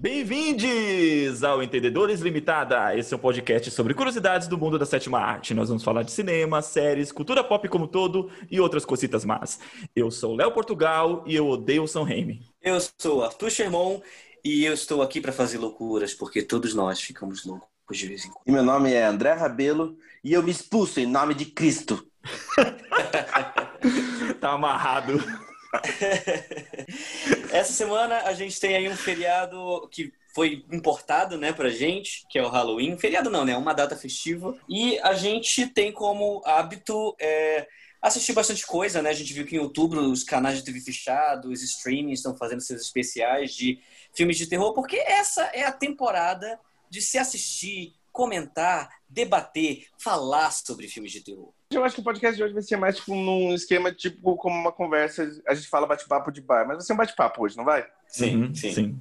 Bem-vindos ao Entendedores Limitada. Esse é um podcast sobre curiosidades do mundo da sétima arte. Nós vamos falar de cinema, séries, cultura pop como todo e outras cositas más. Eu sou Léo Portugal e eu odeio o São Remy. Eu sou Arthur Sherman e eu estou aqui para fazer loucuras, porque todos nós ficamos loucos de vez em quando. E meu nome é André Rabelo e eu me expulso em nome de Cristo. tá amarrado. Essa semana a gente tem aí um feriado que foi importado, né, pra gente, que é o Halloween. Feriado não, né? Uma data festiva. E a gente tem como hábito é, assistir bastante coisa, né? A gente viu que em outubro os canais de TV fechados, os streamings estão fazendo seus especiais de filmes de terror, porque essa é a temporada de se assistir, comentar, debater, falar sobre filmes de terror. Eu acho que o podcast de hoje vai ser mais tipo num esquema tipo como uma conversa, a gente fala bate-papo de bar, mas vai ser um bate-papo hoje, não vai? Sim, uhum, sim, sim.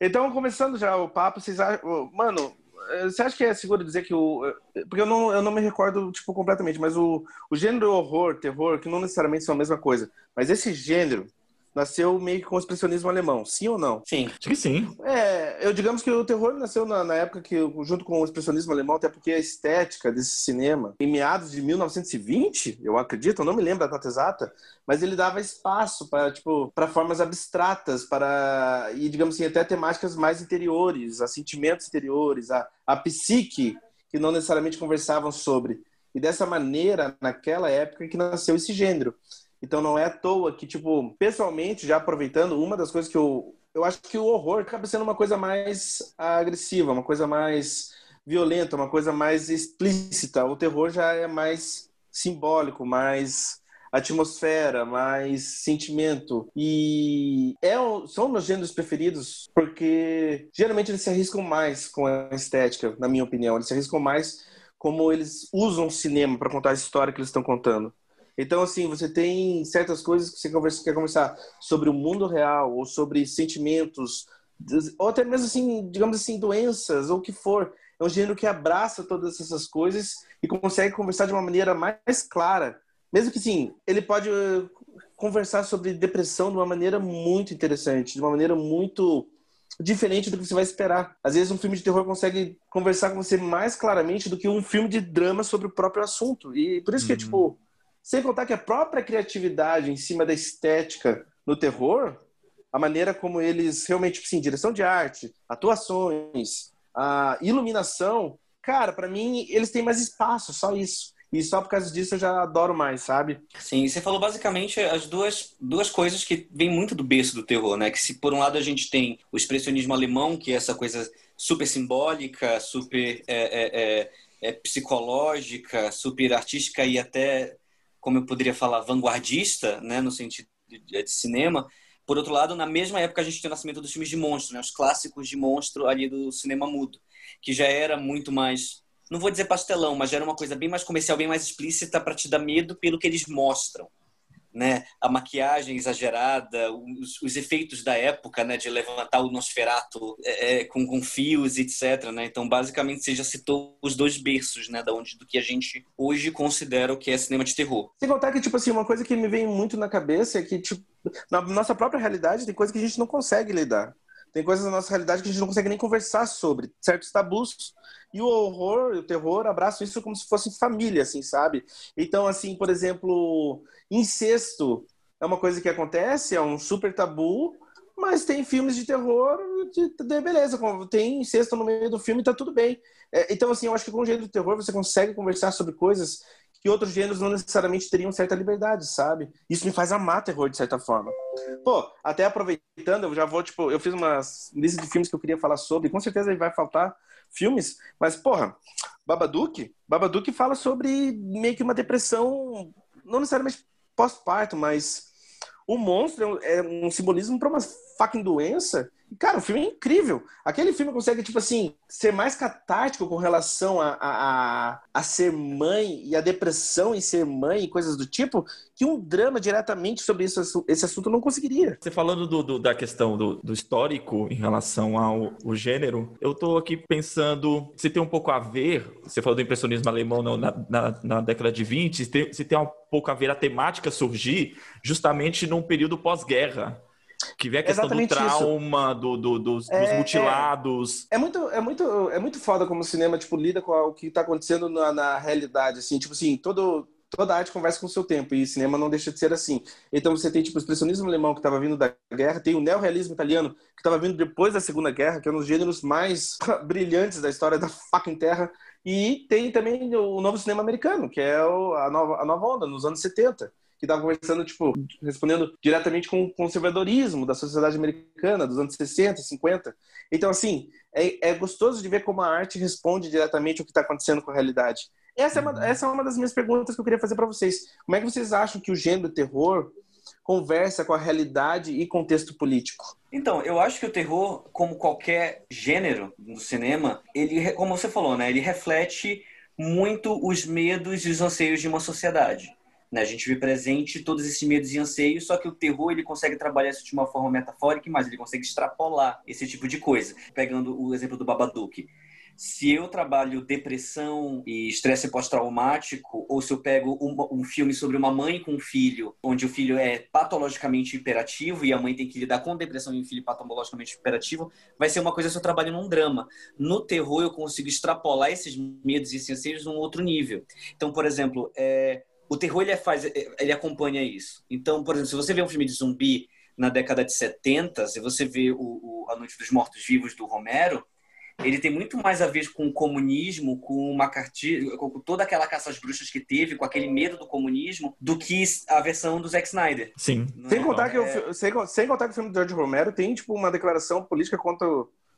Então, começando já o papo, vocês acham, mano, você acha que é seguro dizer que o porque eu não, eu não me recordo tipo completamente, mas o, o gênero horror, terror, que não necessariamente são a mesma coisa, mas esse gênero nasceu meio que com o expressionismo alemão, sim ou não? Sim. Acho que sim. É, eu digamos que o terror nasceu na, na, época que, junto com o expressionismo alemão, até porque a estética desse cinema, em meados de 1920, eu acredito, eu não me lembro a data exata, mas ele dava espaço para tipo para formas abstratas, para e digamos assim até temáticas mais interiores, a sentimentos interiores, a, a psique que não necessariamente conversavam sobre. E dessa maneira, naquela época que nasceu esse gênero. Então não é à toa que, tipo, pessoalmente, já aproveitando, uma das coisas que eu. Eu acho que o horror acaba sendo uma coisa mais agressiva, uma coisa mais violenta, uma coisa mais explícita. O terror já é mais simbólico, mais atmosfera, mais sentimento. E é, são meus gêneros preferidos porque geralmente eles se arriscam mais com a estética, na minha opinião. Eles se arriscam mais como eles usam o cinema para contar a história que eles estão contando. Então, assim, você tem certas coisas que você conversa, quer conversar sobre o mundo real, ou sobre sentimentos, ou até mesmo, assim, digamos assim, doenças, ou o que for. É um gênero que abraça todas essas coisas e consegue conversar de uma maneira mais clara. Mesmo que, sim, ele pode eh, conversar sobre depressão de uma maneira muito interessante, de uma maneira muito diferente do que você vai esperar. Às vezes um filme de terror consegue conversar com você mais claramente do que um filme de drama sobre o próprio assunto. E por isso que, uhum. tipo, sem contar que a própria criatividade em cima da estética no terror, a maneira como eles realmente, sim, direção de arte, atuações, a iluminação, cara, para mim eles têm mais espaço, só isso. E só por causa disso eu já adoro mais, sabe? Sim, você falou basicamente as duas, duas coisas que vêm muito do berço do terror, né? Que se por um lado a gente tem o expressionismo alemão, que é essa coisa super simbólica, super é, é, é, é psicológica, super artística e até como eu poderia falar, vanguardista, né, no sentido de, cinema. Por outro lado, na mesma época a gente tem o nascimento dos filmes de monstro, né, os clássicos de monstro ali do cinema mudo, que já era muito mais, não vou dizer pastelão, mas já era uma coisa bem mais comercial, bem mais explícita para te dar medo pelo que eles mostram né, a maquiagem exagerada, os, os, efeitos da época, né, de levantar o Nosferatu é, é, com, com fios, etc. Né? Então, basicamente, você já citou os dois berços, né, da onde do que a gente hoje considera o que é cinema de terror. Sem contar que, tipo assim, uma coisa que me vem muito na cabeça é que, tipo, na nossa própria realidade tem coisa que a gente não consegue lidar. Tem coisas na nossa realidade que a gente não consegue nem conversar sobre, certos tabus. E o horror, o terror abraçam isso como se fosse família, assim, sabe? Então, assim, por exemplo, incesto é uma coisa que acontece, é um super tabu, mas tem filmes de terror de, de beleza, tem incesto no meio do filme, tá tudo bem. É, então, assim, eu acho que com o gênero de terror você consegue conversar sobre coisas que outros gêneros não necessariamente teriam certa liberdade, sabe? Isso me faz amar terror de certa forma. Pô, até aproveitando, eu já vou, tipo, eu fiz uma lista de filmes que eu queria falar sobre, com certeza vai faltar filmes, mas, porra, Babadook, Babadook fala sobre meio que uma depressão, não necessariamente pós-parto, mas o monstro é um simbolismo para uma fucking doença Cara, o filme é incrível. Aquele filme consegue, tipo assim, ser mais catártico com relação a, a, a, ser mãe e a depressão em ser mãe e coisas do tipo, que um drama diretamente sobre isso, esse assunto não conseguiria. Você falando do, do, da questão do, do, histórico em relação ao, ao, gênero, eu tô aqui pensando se tem um pouco a ver, você falou do impressionismo alemão na, na, na década de 20, se tem, se tem um pouco a ver a temática surgir justamente num período pós-guerra Que vê a questão do trauma, do, do, dos, é, dos, é. mutilados. É, é, muito, é, muito, é muito foda como o cinema, tipo, lida com o que tá acontecendo na, na realidade, assim. Tipo assim, todo, toda arte conversa com o seu tempo, e cinema não deixa de ser assim. Então você tem, tipo, o expressionismo alemão que estava vindo da guerra, tem o neorrealismo italiano que estava vindo depois da Segunda Guerra, que é um dos gêneros mais brilhantes da história da fucking Terra, e tem também o novo cinema americano, que é a, nova, a nova onda, nos anos 70 que estava conversando, tipo, respondendo diretamente com o conservadorismo da sociedade americana dos anos 60, 50. Então, assim, é, é gostoso de ver como a arte responde diretamente ao que está acontecendo com a realidade. Essa é, uma, uhum. essa é uma das minhas perguntas que eu queria fazer para vocês. Como é que vocês acham que o gênero terror conversa com a realidade e contexto político? Então, eu acho que o terror, como qualquer gênero no cinema, ele, como você falou, né, ele reflete muito os medos e os anseios de uma sociedade. Né? A gente vê presente todos esses medos e anseios, só que o terror ele consegue trabalhar isso de uma forma metafórica, mas ele consegue extrapolar esse tipo de coisa. Pegando o exemplo do Babadook se eu trabalho depressão e estresse pós-traumático, ou se eu pego um, um, filme sobre uma mãe com um filho, onde o filho é patologicamente hiperativo e a mãe tem que lidar com depressão e um filho patologicamente hiperativo, vai ser uma coisa se eu trabalho num drama. No terror, eu consigo extrapolar esses medos e esses num outro nível. Então, por exemplo, é, o terror ele, faz, ele acompanha isso. Então, por exemplo, se você vê um filme de zumbi na década de 70, se você vê o, o A Noite dos Mortos Vivos do Romero, ele tem muito mais a ver com o comunismo, com uma cartilha, com toda aquela caça às bruxas que teve, com aquele medo do comunismo, do que a versão do Zack Snyder. Sim. sem, é? contar que é... o, sem, sem contar que o filme do George Romero tem, tipo, uma declaração política contra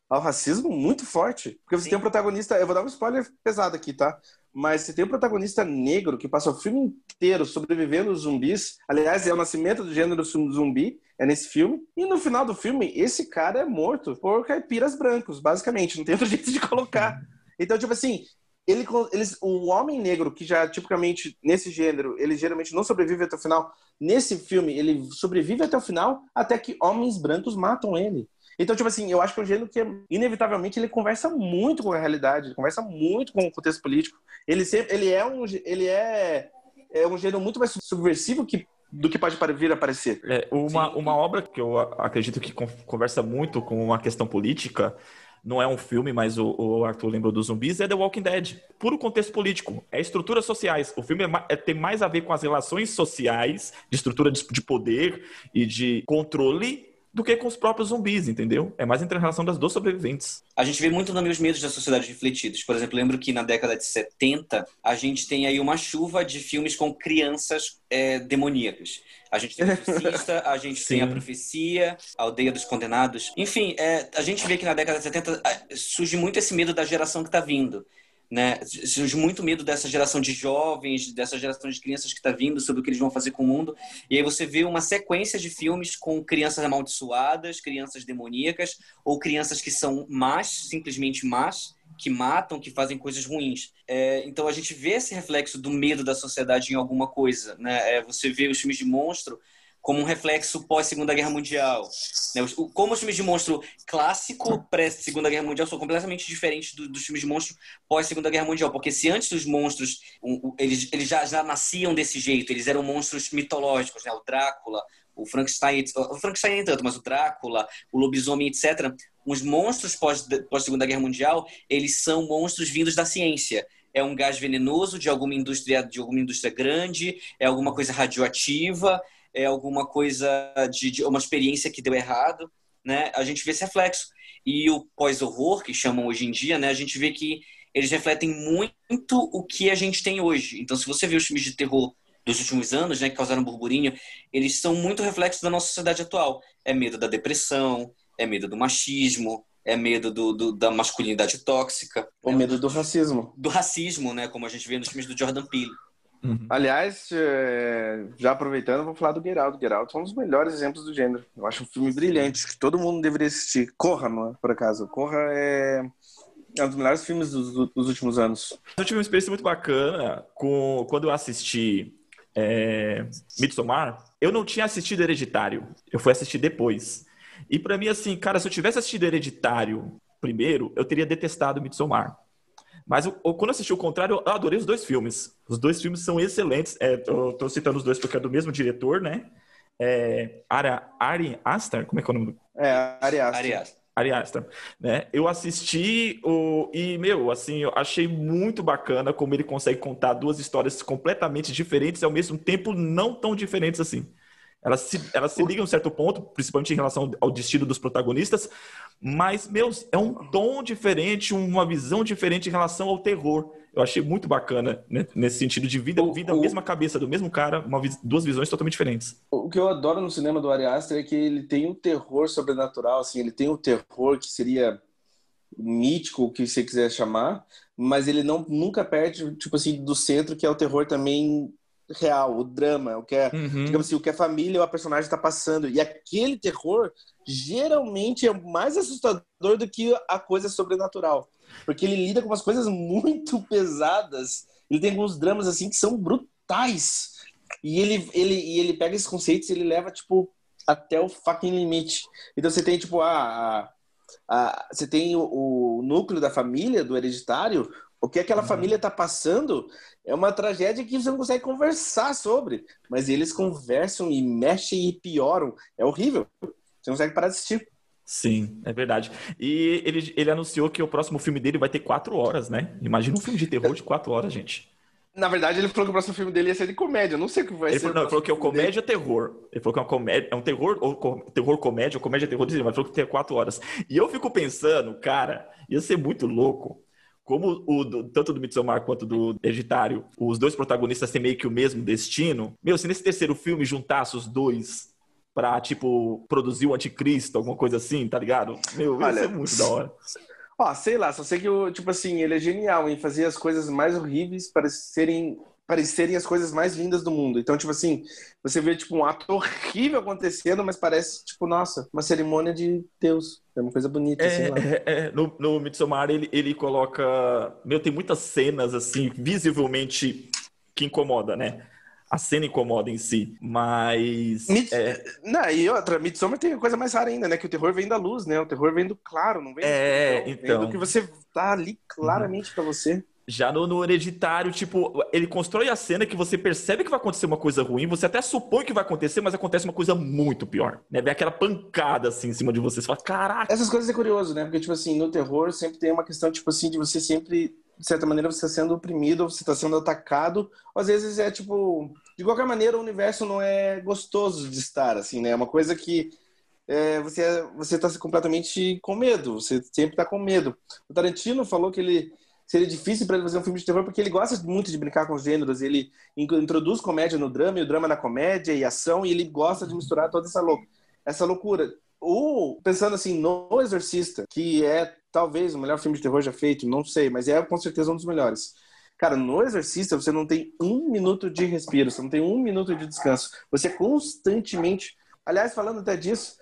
ao racismo muito forte. Porque você Sim. tem um protagonista. Eu vou dar um spoiler pesado aqui, tá? Mas você tem um protagonista negro que passa o filme inteiro sobrevivendo aos zumbis. Aliás, é o nascimento do gênero zumbi, é nesse filme. E no final do filme, esse cara é morto por caipiras brancos, basicamente. Não tem outro jeito de colocar. Então, tipo assim, ele, eles, o homem negro, que já tipicamente nesse gênero, ele geralmente não sobrevive até o final. Nesse filme, ele sobrevive até o final, até que homens brancos matam ele. Então, tipo assim, eu acho que é um gênero que, inevitavelmente, ele conversa muito com a realidade, ele conversa muito com o contexto político. Ele, sempre, ele é um, ele é, é um gênero muito mais subversivo que do que pode vir a aparecer. É, uma, uma obra que eu acredito que conversa muito com uma questão política, não é um filme, mas o, o Arthur lembrou dos zumbis, é The Walking Dead. Puro contexto político, é estruturas sociais. O filme é, é, tem mais a ver com as relações sociais, de estrutura de, de poder e de controle do que com os próprios zumbis, entendeu? É mais entre a relação das duas sobreviventes. A gente vê muito também os medos da sociedade refletidos. Por exemplo, lembro que na década de 70 a gente tem aí uma chuva de filmes com crianças é, demoníacas. A gente tem o Exorcista, a gente Sim. tem a Profecia, a Aldeia dos Condenados. Enfim, é, a gente vê que na década de 70 surge muito esse medo da geração que está vindo né? Surge muito medo dessa geração de jovens, dessa geração de crianças que está vindo, sobre o que eles vão fazer com o mundo. E aí você vê uma sequência de filmes com crianças amaldiçoadas, crianças demoníacas, ou crianças que são más, simplesmente más, que matam, que fazem coisas ruins. É, então a gente vê esse reflexo do medo da sociedade em alguma coisa. Né? É, você vê os filmes de monstro como um reflexo pós-Segunda Guerra Mundial. Né? Como os filmes de monstro clássico pré-Segunda Guerra Mundial são completamente diferentes do, dos filmes de monstro pós-Segunda Guerra Mundial, porque se antes dos monstros eles, eles já, já nasciam desse jeito, eles eram monstros mitológicos, né? o Drácula, o Frankenstein, o Frankenstein nem tanto, mas o Drácula, o lobisomem, etc. Os monstros pós-Segunda Guerra Mundial, eles são monstros vindos da ciência é um gás venenoso de alguma indústria de alguma indústria grande, é alguma coisa radioativa, é alguma coisa de, de uma experiência que deu errado, né? A gente vê esse reflexo. E o pós-horror, que chamam hoje em dia, né? A gente vê que eles refletem muito o que a gente tem hoje. Então, se você vê os filmes de terror dos últimos anos, né, que causaram burburinho, eles são muito reflexos da nossa sociedade atual. É medo da depressão, é medo do machismo, é medo do, do da masculinidade tóxica. O né? medo do racismo. Do racismo, né, como a gente vê nos filmes do Jordan Peele. Uhum. Aliás, é, já aproveitando, vou falar do Geraldo. Geraldo é um dos melhores exemplos do gênero. Eu acho um filme brilhante, que todo mundo deveria assistir. Corra, mano, por acaso. Corra é, é um dos melhores filmes dos, dos, últimos anos. Eu tive uma experiência muito bacana com, quando eu assisti é, Midsommar. Eu não tinha assistido Hereditário. Eu fui assistir depois. E para mim, assim, cara, se eu tivesse assistido Hereditário primeiro, eu teria detestado Midsommar. Mas eu, quando assisti o contrário, eu adorei os dois filmes. Os dois filmes são excelentes. É, eu tô citando os dois porque é do mesmo diretor, né? É, Ari, Ari Aster? Como é que é o nome? É, Ari Aster. Ari Aster. Ari Aster, né? Eu assisti o e meu, assim, eu achei muito bacana como ele consegue contar duas histórias completamente diferentes e ao mesmo tempo não tão diferentes assim. Elas se, elas se ligam a um certo ponto, principalmente em relação ao destino dos protagonistas, mas, meus, é um tom diferente, uma visão diferente em relação ao terror. Eu achei muito bacana né, nesse sentido de vida, vida a mesma cabeça do mesmo cara, uma, duas visões totalmente diferentes. O que eu adoro no cinema do Ari Aster é que ele tem um terror sobrenatural, assim, ele tem o um terror que seria mítico, o que você quiser chamar, mas ele não nunca perde, tipo assim, do centro, que é o terror também real, o drama, o que é, uhum. digamos assim, o que a família ou a personagem está passando. E aquele terror geralmente é mais assustador do que a coisa sobrenatural, porque ele lida com umas coisas muito pesadas. Ele tem alguns dramas assim que são brutais. E ele ele e ele pega esses conceitos e ele leva tipo até o fucking limite. Então você tem tipo a, a, a você tem o, o núcleo da família do hereditário, o que aquela uhum. família está passando é uma tragédia que você não consegue conversar sobre. Mas eles conversam e mexem e pioram. É horrível. Você não consegue parar de assistir. Sim, é verdade. E ele, ele anunciou que o próximo filme dele vai ter quatro horas, né? Imagina um filme de terror de quatro horas, gente. Na verdade, ele falou que o próximo filme dele ia ser de comédia. não sei o que vai ele ser. Falou, não, ele falou que é o comédia dele. terror. Ele falou que é uma comédia, é um terror, ou terror comédia, ou comédia terror, mas ele falou que tem quatro horas. E eu fico pensando, cara, ia ser muito louco como o tanto do Midsommar quanto do Hereditário, os dois protagonistas têm meio que o mesmo destino, meu, se nesse terceiro filme juntasse os dois pra, tipo, produzir o anticristo, alguma coisa assim, tá ligado? Meu, Olha, isso é muito da hora. Ó, sei lá, só sei que, tipo assim, ele é genial em fazer as coisas mais horríveis parecerem parecerem as coisas mais lindas do mundo. Então, tipo assim, você vê tipo um ato horrível acontecendo, mas parece tipo, nossa, uma cerimônia de Deus. É uma coisa bonita, é, assim, é, é, no, no Midsommar ele, ele coloca, meu, tem muitas cenas assim, visivelmente que incomoda, né? A cena incomoda em si, mas. Mid... É... Não, e outra, Midsommar tem coisa mais rara ainda, né? Que o terror vem da luz, né? O terror vem do claro, não vem é, do, então... Vem do que você tá ali claramente uhum. para você. Já no, no, hereditário, tipo, ele constrói a cena que você percebe que vai acontecer uma coisa ruim, você até supõe que vai acontecer, mas acontece uma coisa muito pior, né? Vem aquela pancada assim em cima de você, você fala, caraca. Essas coisas é curioso, né? Porque, tipo assim, no terror sempre tem uma questão, tipo assim, de você sempre, de certa maneira, você está sendo oprimido, você está sendo atacado, ou às vezes é tipo, de qualquer maneira, o universo não é gostoso de estar, assim, né? É uma coisa que é, você você está completamente com medo, você sempre está com medo. O Tarantino falou que ele seria difícil para ele fazer um filme de terror, porque ele gosta muito de brincar com os gêneros. Ele introduz comédia no drama, e o drama na comédia e ação, e ele gosta de misturar toda essa, lou essa loucura. O, pensando assim, no Exorcista, que é talvez o melhor filme de terror já feito, não sei, mas é com certeza um dos melhores. Cara, no Exorcista você não tem um minuto de respiro, você não tem um minuto de descanso. Você constantemente. Aliás, falando até disso,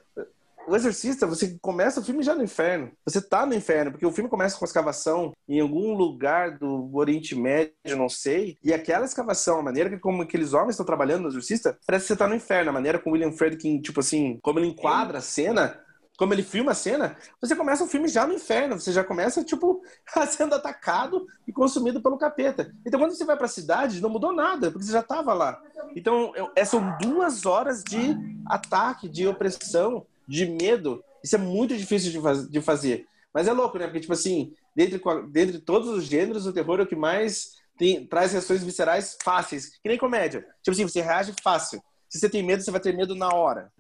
o Exorcista, você começa o filme já no inferno. Você tá no inferno, porque o filme começa com uma escavação em algum lugar do Oriente Médio, não sei. E aquela escavação, a maneira que como aqueles homens estão trabalhando no Exorcista, parece que você tá no inferno. A maneira como William Friedkin, tipo assim, como ele enquadra a cena, como ele filma a cena, você começa o filme já no inferno. Você já começa, tipo, sendo atacado e consumido pelo capeta. Então, quando você vai pra cidade, não mudou nada, porque você já tava lá. Então, é, são duas horas de ataque, de opressão de medo, isso é muito difícil de, faz, de fazer. Mas é louco, né? Porque, tipo assim, dentre, dentre todos os gêneros, o terror é o que mais tem, traz reações viscerais fáceis, que nem comédia. Tipo assim, você reage fácil. Se você tem medo, você vai ter medo na hora.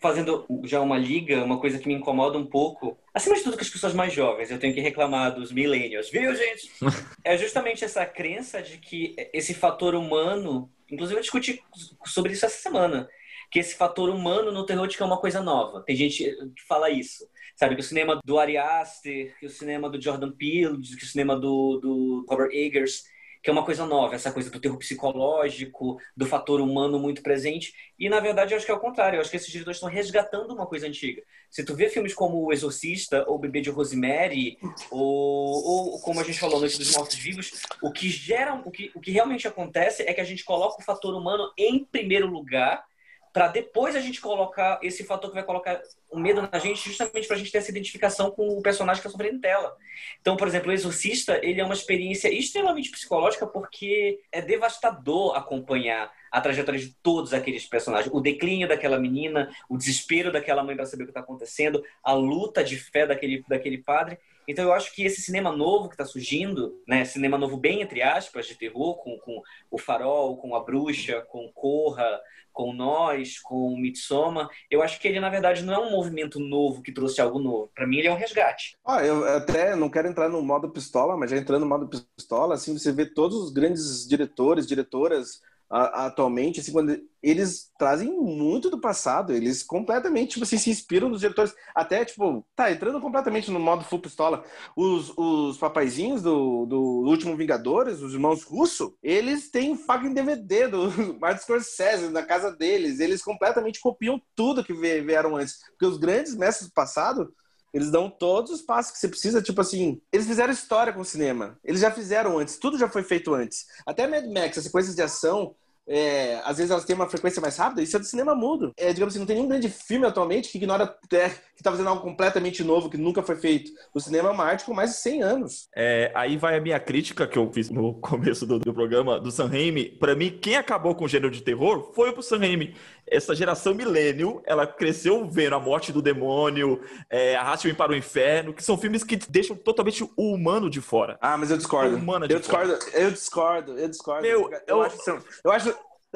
Fazendo já uma liga, uma coisa que me incomoda um pouco, acima de tudo com as pessoas mais jovens, eu tenho que reclamar dos millennials, viu, gente? é justamente essa crença de que esse fator humano, inclusive eu discuti sobre isso essa semana, que esse fator humano no terror é uma coisa nova. Tem gente que fala isso. Sabe, que o cinema do Ari Aster, que o cinema do Jordan Peele, que o cinema do, do Robert Eggers, que é uma coisa nova, essa coisa do terror psicológico, do fator humano muito presente. E, na verdade, eu acho que é o contrário. Eu acho que esses diretores estão resgatando uma coisa antiga. Se tu vê filmes como O Exorcista, ou Bebê de Rosemary, ou, ou como a gente falou, Noite dos Mortos-Vivos, o que gera, o que, o que realmente acontece é que a gente coloca o fator humano em primeiro lugar para depois a gente colocar esse fator que vai colocar o medo na gente, justamente para a gente ter essa identificação com o personagem que está sofrendo tela. Então, por exemplo, o Exorcista, ele é uma experiência extremamente psicológica porque é devastador acompanhar a trajetória de todos aqueles personagens. O declínio daquela menina, o desespero daquela mãe para saber o que está acontecendo, a luta de fé daquele, daquele padre. Então eu acho que esse cinema novo que está surgindo, né, cinema novo bem entre aspas de terror, com, com o Farol, com a Bruxa, com Corra, com Nós, com Midsommar, eu acho que ele na verdade não é um movimento novo que trouxe algo novo. Para mim ele é um resgate. Ah, eu até não quero entrar no modo pistola, mas já entrando no modo pistola, assim você vê todos os grandes diretores, diretoras atualmente, assim, quando eles trazem muito do passado, eles completamente, tipo assim, se inspiram nos diretores, até, tipo, tá, entrando completamente no modo full pistola, os, os papaizinhos do, do Último Vingadores, os irmãos Russo, eles têm fucking DVD do Martin Scorsese na casa deles, eles completamente copiam tudo que vieram antes, porque os grandes mestres do passado, eles dão todos os passos que você precisa, tipo assim, eles fizeram história com o cinema. Eles já fizeram antes, tudo já foi feito antes. Até Mad Max, as sequências de ação, é, às vezes elas têm uma frequência mais rápida, isso é do cinema mudo. É, digamos assim, não tem nenhum grande filme atualmente que ignora é, que está fazendo algo completamente novo, que nunca foi feito. O cinema é uma arte com mais de 100 anos. É, aí vai a minha crítica que eu fiz no começo do, do programa do Sam Raimi. Para mim, quem acabou com o gênero de terror foi o Sam Raimi. Essa geração milênio, ela cresceu vendo a morte do demônio, é, Arraste-me para o Inferno, que são filmes que deixam totalmente o humano de fora. Ah, mas eu discordo. eu discordo, eu discordo, eu discordo. Meu, eu, eu, acho, eu acho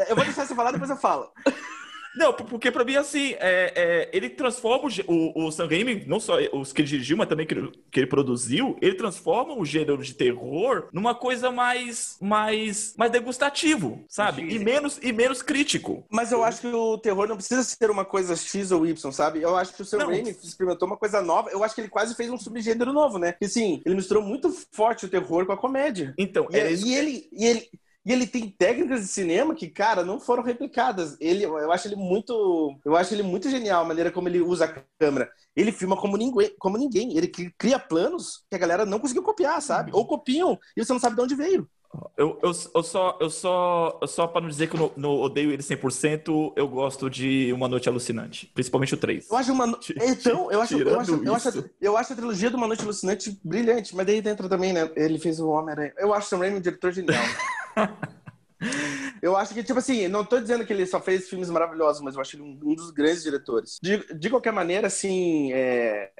eu vou deixar você falar, depois eu falo. Não, porque pra mim, assim, é, é, ele transforma o, o, Sam Raimi, não só os que ele dirigiu, mas também que ele, que ele produziu, ele transforma o gênero de terror numa coisa mais, mais, mais degustativo, sabe? E menos, e menos crítico. Mas eu acho que o terror não precisa ser uma coisa X ou Y, sabe? Eu acho que o Sam não. Raimi experimentou uma coisa nova. Eu acho que ele quase fez um subgênero novo, né? E sim, ele misturou muito forte o terror com a comédia. Então, e, e ele, e ele e ele tem técnicas de cinema que, cara, não foram replicadas. Ele, eu acho ele muito, eu acho ele muito genial a maneira como ele usa a câmera. Ele filma como ninguém, como ninguém. Ele cria planos que a galera não conseguiu copiar, sabe? Ou copiam e você não sabe de onde veio. Eu, eu, eu só, eu só, eu só para não dizer que eu não, odeio ele 100%, eu gosto de Uma Noite Alucinante, principalmente o 3. Eu acho uma então, eu acho, eu acho, eu acho, eu acho a trilogia do Uma Noite Alucinante brilhante, mas daí dentro também, né? Ele fez o Homem-Aranha. Eu acho Raimi um diretor genial. Eu acho que, tipo assim, não tô dizendo que ele só fez filmes maravilhosos, mas eu acho ele um, dos grandes diretores. De, de qualquer maneira, assim, é...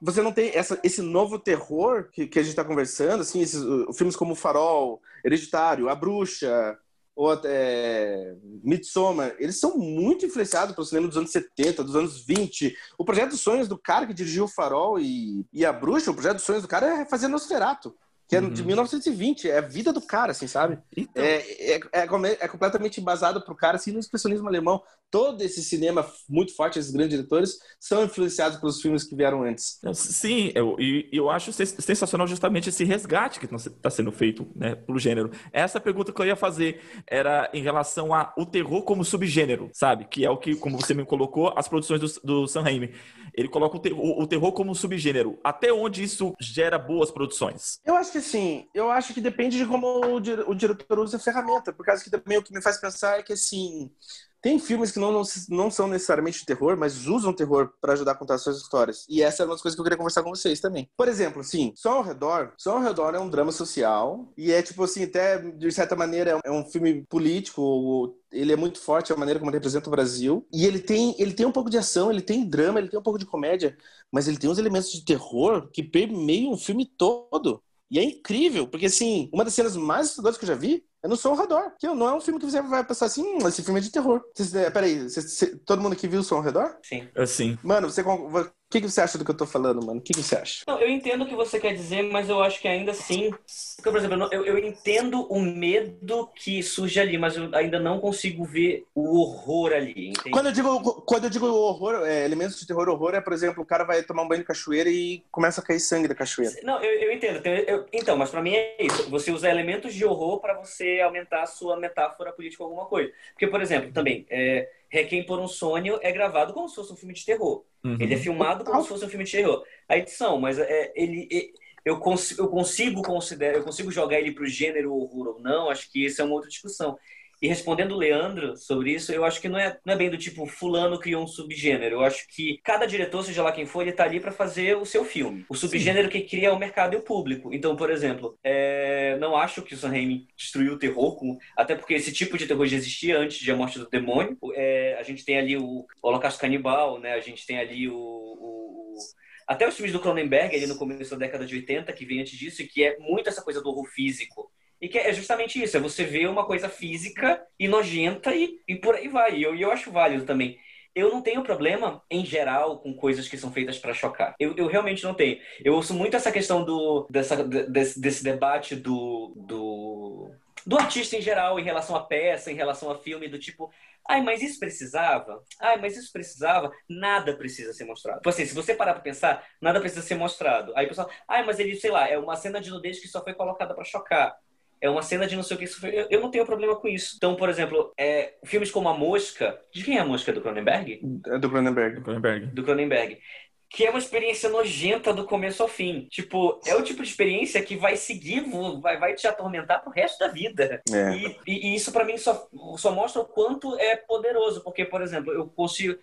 você não tem essa, esse novo terror que, que a gente tá conversando, assim, esses uh, filmes como Farol, Hereditário, A Bruxa, ou até Midsommar, eles são muito influenciados pelo cinema dos anos 70, dos anos 20. O projeto dos sonhos do cara que dirigiu o Farol e, e a Bruxa, o projeto dos sonhos do cara é fazer Nosferatu que é de 1920, uhum. é a vida do cara, assim, sabe? Então... É, é, é, é, completamente embasado pro cara, assim, no expressionismo alemão. Todo esse cinema muito forte, esses grandes diretores, são influenciados pelos filmes que vieram antes. Sim, eu, eu, eu acho sensacional justamente esse resgate que está tá sendo feito, né, pelo gênero. Essa pergunta que eu ia fazer era em relação ao terror como subgênero, sabe? Que é o que, como você me colocou, as produções do, do Sam Raimi. Ele coloca o terror, o terror como subgênero. Até onde isso gera boas produções? Eu acho que assim, eu acho que depende de como o, o diretor usa a ferramenta, por causa que também o que me faz pensar é que assim, tem filmes que não, não, não são necessariamente de terror, mas usam terror para ajudar a contar suas histórias. E essa é uma das coisas que eu queria conversar com vocês também. Por exemplo, sim, Só ao Redor. Só ao Redor é um drama social. E é tipo assim, até de certa maneira é um filme político. Ele é muito forte a maneira como ele representa o Brasil. E ele tem, ele tem um pouco de ação, ele tem drama, ele tem um pouco de comédia. Mas ele tem uns elementos de terror que permeiam o filme todo. E é incrível, porque assim, uma das cenas mais assustadoras que eu já vi é no Som Redor. Que não é um filme que você vai pensar assim, hum, esse filme é de terror. Cê, peraí, cê, cê, todo mundo aqui viu o Som Redor? Sim. Sim. Mano, você o que, que você acha do que eu tô falando, mano? O que, que você acha? Não, eu entendo o que você quer dizer, mas eu acho que ainda assim. Porque, por exemplo, eu, eu entendo o medo que surge ali, mas eu ainda não consigo ver o horror ali. Entende? Quando eu digo, quando eu digo horror, é, elementos de terror horror é, por exemplo, o cara vai tomar um banho de cachoeira e começa a cair sangue da cachoeira. Não, eu, eu entendo. Então, eu, então, mas para mim é isso. Você usa elementos de horror para você aumentar a sua metáfora política alguma coisa. Porque, por exemplo, também. É, Requiem por um Sonho é gravado como se fosse um filme de terror. Uhum. Ele é filmado como se fosse um filme de terror. A edição, mas é, ele, é, eu, cons, eu consigo considerar, eu consigo jogar ele pro gênero horror ou não, acho que isso é uma outra discussão. E respondendo o Leandro sobre isso, eu acho que não é, não é bem do tipo, fulano criou um subgênero. Eu acho que cada diretor, seja lá quem for, ele tá ali para fazer o seu filme. O subgênero Sim. que cria é o mercado e o público. Então, por exemplo, é... não acho que o Sam Raimi destruiu o terror, com... até porque esse tipo de terror já existia antes de A Morte do Demônio. É... A gente tem ali o Holocausto Canibal, né? A gente tem ali o... o... Até os filmes do Cronenberg, ali no começo da década de 80, que vem antes disso, e que é muito essa coisa do horror físico e que é justamente isso, é você ver uma coisa física e nojenta e, e por aí vai. E eu, eu acho válido também. Eu não tenho problema, em geral, com coisas que são feitas para chocar. Eu, eu realmente não tenho. Eu ouço muito essa questão do, dessa, desse, desse debate do, do, do artista em geral em relação à peça, em relação a filme, do tipo, Ai, mas isso precisava? Ai, mas isso precisava? Nada precisa ser mostrado. Tipo assim, se você parar pra pensar, nada precisa ser mostrado. Aí o pessoal, ai, mas ele, sei lá, é uma cena de nudez que só foi colocada para chocar é uma cena de não sei o que. Eu, eu não tenho problema com isso. Então, por exemplo, é, filmes como A Mosca. De quem é a Mosca? Do Cronenberg? É do Cronenberg. Do Cronenberg. Do Cronenberg que é uma experiência nojenta do começo ao fim. Tipo, é o tipo de experiência que vai seguir, vai, vai te atormentar pro resto da vida. É. E, e, isso para mim só, só mostra o quanto é poderoso. Porque, por exemplo, eu consigo.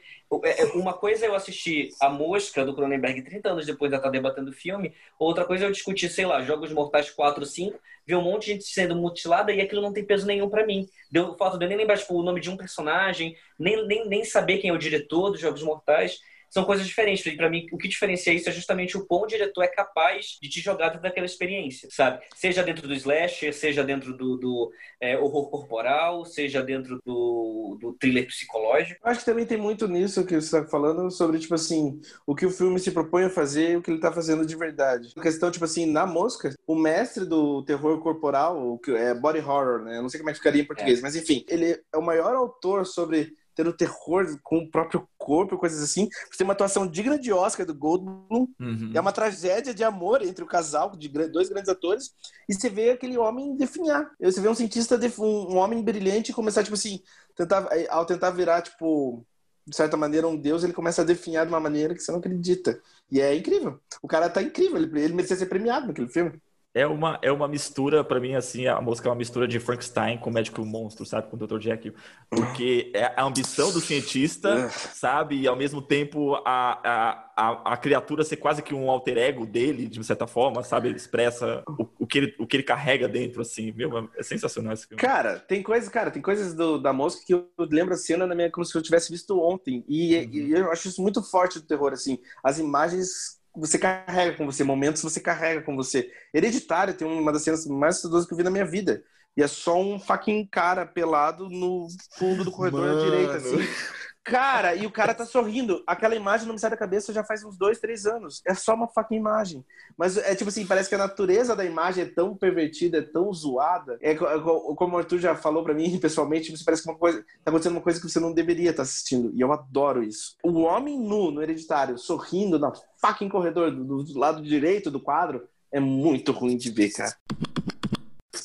É, é, uma coisa é eu assistir A Mosca do Cronenberg 30 anos depois de estar debatendo o filme, outra coisa é eu discutir, sei lá, Jogos Mortais 4, 5, ver um monte de gente sendo mutilada e aquilo não tem peso nenhum para mim. Deu o fato de eu nem lembrar tipo, o nome de um personagem, nem, nem, nem saber quem é o diretor dos Jogos Mortais são coisas diferentes. E para mim, o que diferencia isso é justamente o quão o diretor é capaz de te jogar dentro daquela experiência, sabe? Seja dentro do slasher, seja dentro do, do é, horror corporal, seja dentro do, do thriller psicológico. Acho que também tem muito nisso que você está falando sobre, tipo assim, o que o filme se propõe a fazer e o que ele está fazendo de verdade. A questão, tipo assim, na Mosca, o mestre do terror corporal, o que é body horror, né? Eu não sei como é que ficaria em português, é. mas enfim, ele é o maior autor sobre ter o terror com o próprio corpo, coisas assim. Você tem uma atuação digna de Oscar do Goldblum. Uhum. É uma tragédia de amor entre o casal de dois grandes atores. E você vê aquele homem definhar. Você vê um cientista, um homem brilhante começar, tipo assim, tentar, ao tentar virar, tipo, de certa maneira, um deus, ele começa a definhar de uma maneira que você não acredita. E é incrível. O cara tá incrível. Ele, ele merecia ser premiado naquele filme é uma, é uma mistura, para mim, assim, a música é uma mistura de Frankenstein com Médico Monstro, sabe? Com o Dr. Jekyll. Porque é a ambição do cientista, é. sabe? E ao mesmo tempo a, a, a, a, criatura ser quase que um alter ego dele, de certa forma, sabe? Ele expressa o, o, que, ele, o que ele carrega dentro, assim. Meu, é sensacional esse filme. Cara, tem coisas, cara, tem coisas do, da música que eu lembro a cena na minha, como se eu tivesse visto ontem. E, uhum. e eu acho isso muito forte do terror, assim. As imagens você carrega com você, momentos você carrega com você. Hereditário tem uma das cenas mais assustadores que eu vi na minha vida. E é só um fucking cara pelado no fundo do corredor Mano. à direita, assim. Cara, e o cara tá sorrindo. Aquela imagem não me sai da cabeça já faz uns dois, três anos. É só uma fucking imagem. Mas é tipo assim, parece que a natureza da imagem é tão pervertida, é tão zoada. É, como o Arthur já falou para mim pessoalmente, você parece que uma coisa, tá acontecendo uma coisa que você não deveria estar tá assistindo. E eu adoro isso. O homem nu no hereditário, sorrindo na fucking corredor do, do lado direito do quadro, é muito ruim de ver, cara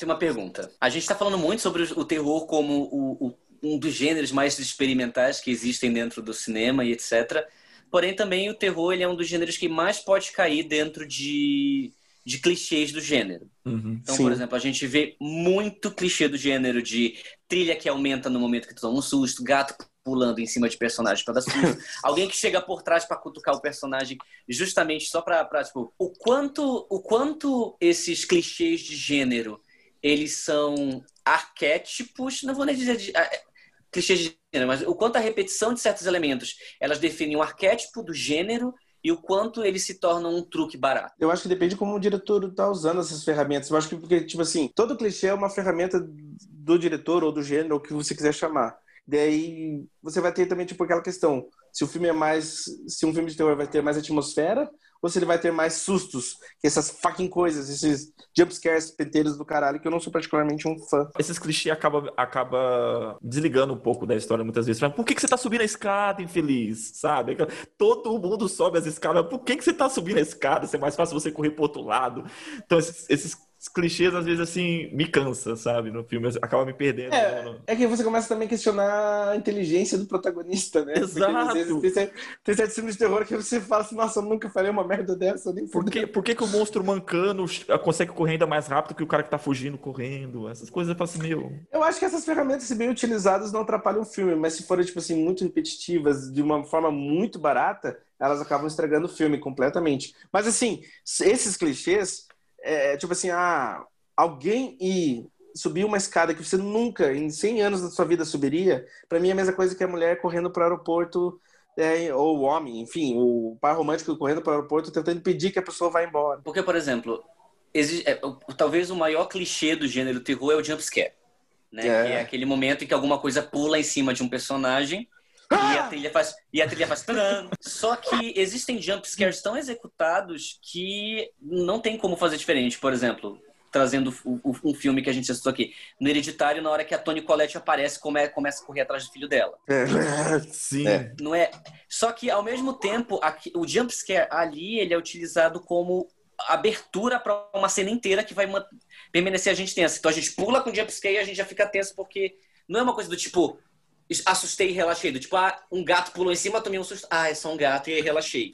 tem uma pergunta. A gente está falando muito sobre o terror como o, o, um dos gêneros mais experimentais que existem dentro do cinema e etc. Porém, também o terror ele é um dos gêneros que mais pode cair dentro de, de clichês do gênero. Uhum, então, sim. por exemplo, a gente vê muito clichê do gênero de trilha que aumenta no momento que tu toma um susto, gato pulando em cima de personagens para dar susto, alguém que chega por trás para cutucar o personagem justamente só para tipo, o quanto o quanto esses clichês de gênero eles são arquétipos, não vou nem dizer de, clichês de gênero, mas o quanto a repetição de certos elementos elas definem o arquétipo do gênero e o quanto eles se tornam um truque barato. Eu acho que depende como o diretor está usando essas ferramentas. Eu acho que porque tipo assim, todo clichê é uma ferramenta do diretor ou do gênero, ou que você quiser chamar. Daí você vai ter também tipo aquela questão, se o filme é mais, se um filme de terror vai ter mais atmosfera ele vai ter mais sustos, que essas fucking coisas, esses jumpscares penteiros do caralho, que eu não sou particularmente um fã. Esses clichês acaba, acaba desligando um pouco da história muitas vezes. Por que, que você tá subindo a escada, infeliz? Sabe? Todo mundo sobe as escadas. Por que, que você tá subindo a escada? Se é mais fácil você correr pro outro lado. Então, esses, esses clichês, às vezes, assim, me cansa, sabe? No filme, acaba me perdendo. É, no... é que você começa também a questionar a inteligência do protagonista, né? Exato. Porque, vezes, tem, certo, tem certos filmes de terror que você fala assim, nossa, eu nunca falei uma merda dessa. Nem por, que, por que, que o monstro mancando consegue correr ainda mais rápido que o cara que tá fugindo correndo? Essas coisas eu faço assim, meu... Eu acho que essas ferramentas, se bem utilizadas, não atrapalham o filme, mas se forem, tipo assim, muito repetitivas, de uma forma muito barata, elas acabam estragando o filme completamente. Mas, assim, esses clichês, é, tipo assim, ah, alguém ir subir uma escada que você nunca, em 100 anos da sua vida, subiria, para mim é a mesma coisa que a mulher correndo para o aeroporto, é, ou o homem, enfim, o par romântico correndo para o aeroporto tentando impedir que a pessoa vá embora. Porque, por exemplo, existe, é, talvez o maior clichê do gênero terror é o jump scare. Né? É. Que é aquele momento em que alguma coisa pula em cima de um personagem ah! e a trilha faz. E a trilha faz. Só que existem jump scares tão executados que não tem como fazer diferente. Por exemplo, trazendo um filme que a gente assistiu aqui. No Hereditário, na hora que a Toni Collette aparece, come, começa a correr atrás do filho dela. É, sim. É. Não é? Só que, ao mesmo tempo, aqui, o jumpscare ali, ele é utilizado como abertura para uma cena inteira que vai permanecer a gente tensa. Então a gente pula com o jumpscare e a gente já fica tenso, porque não é uma coisa do tipo, assustei e relaxei. Do tipo, ah, um gato pulou em cima, tomei um susto. Ah, é só um gato e aí relaxei.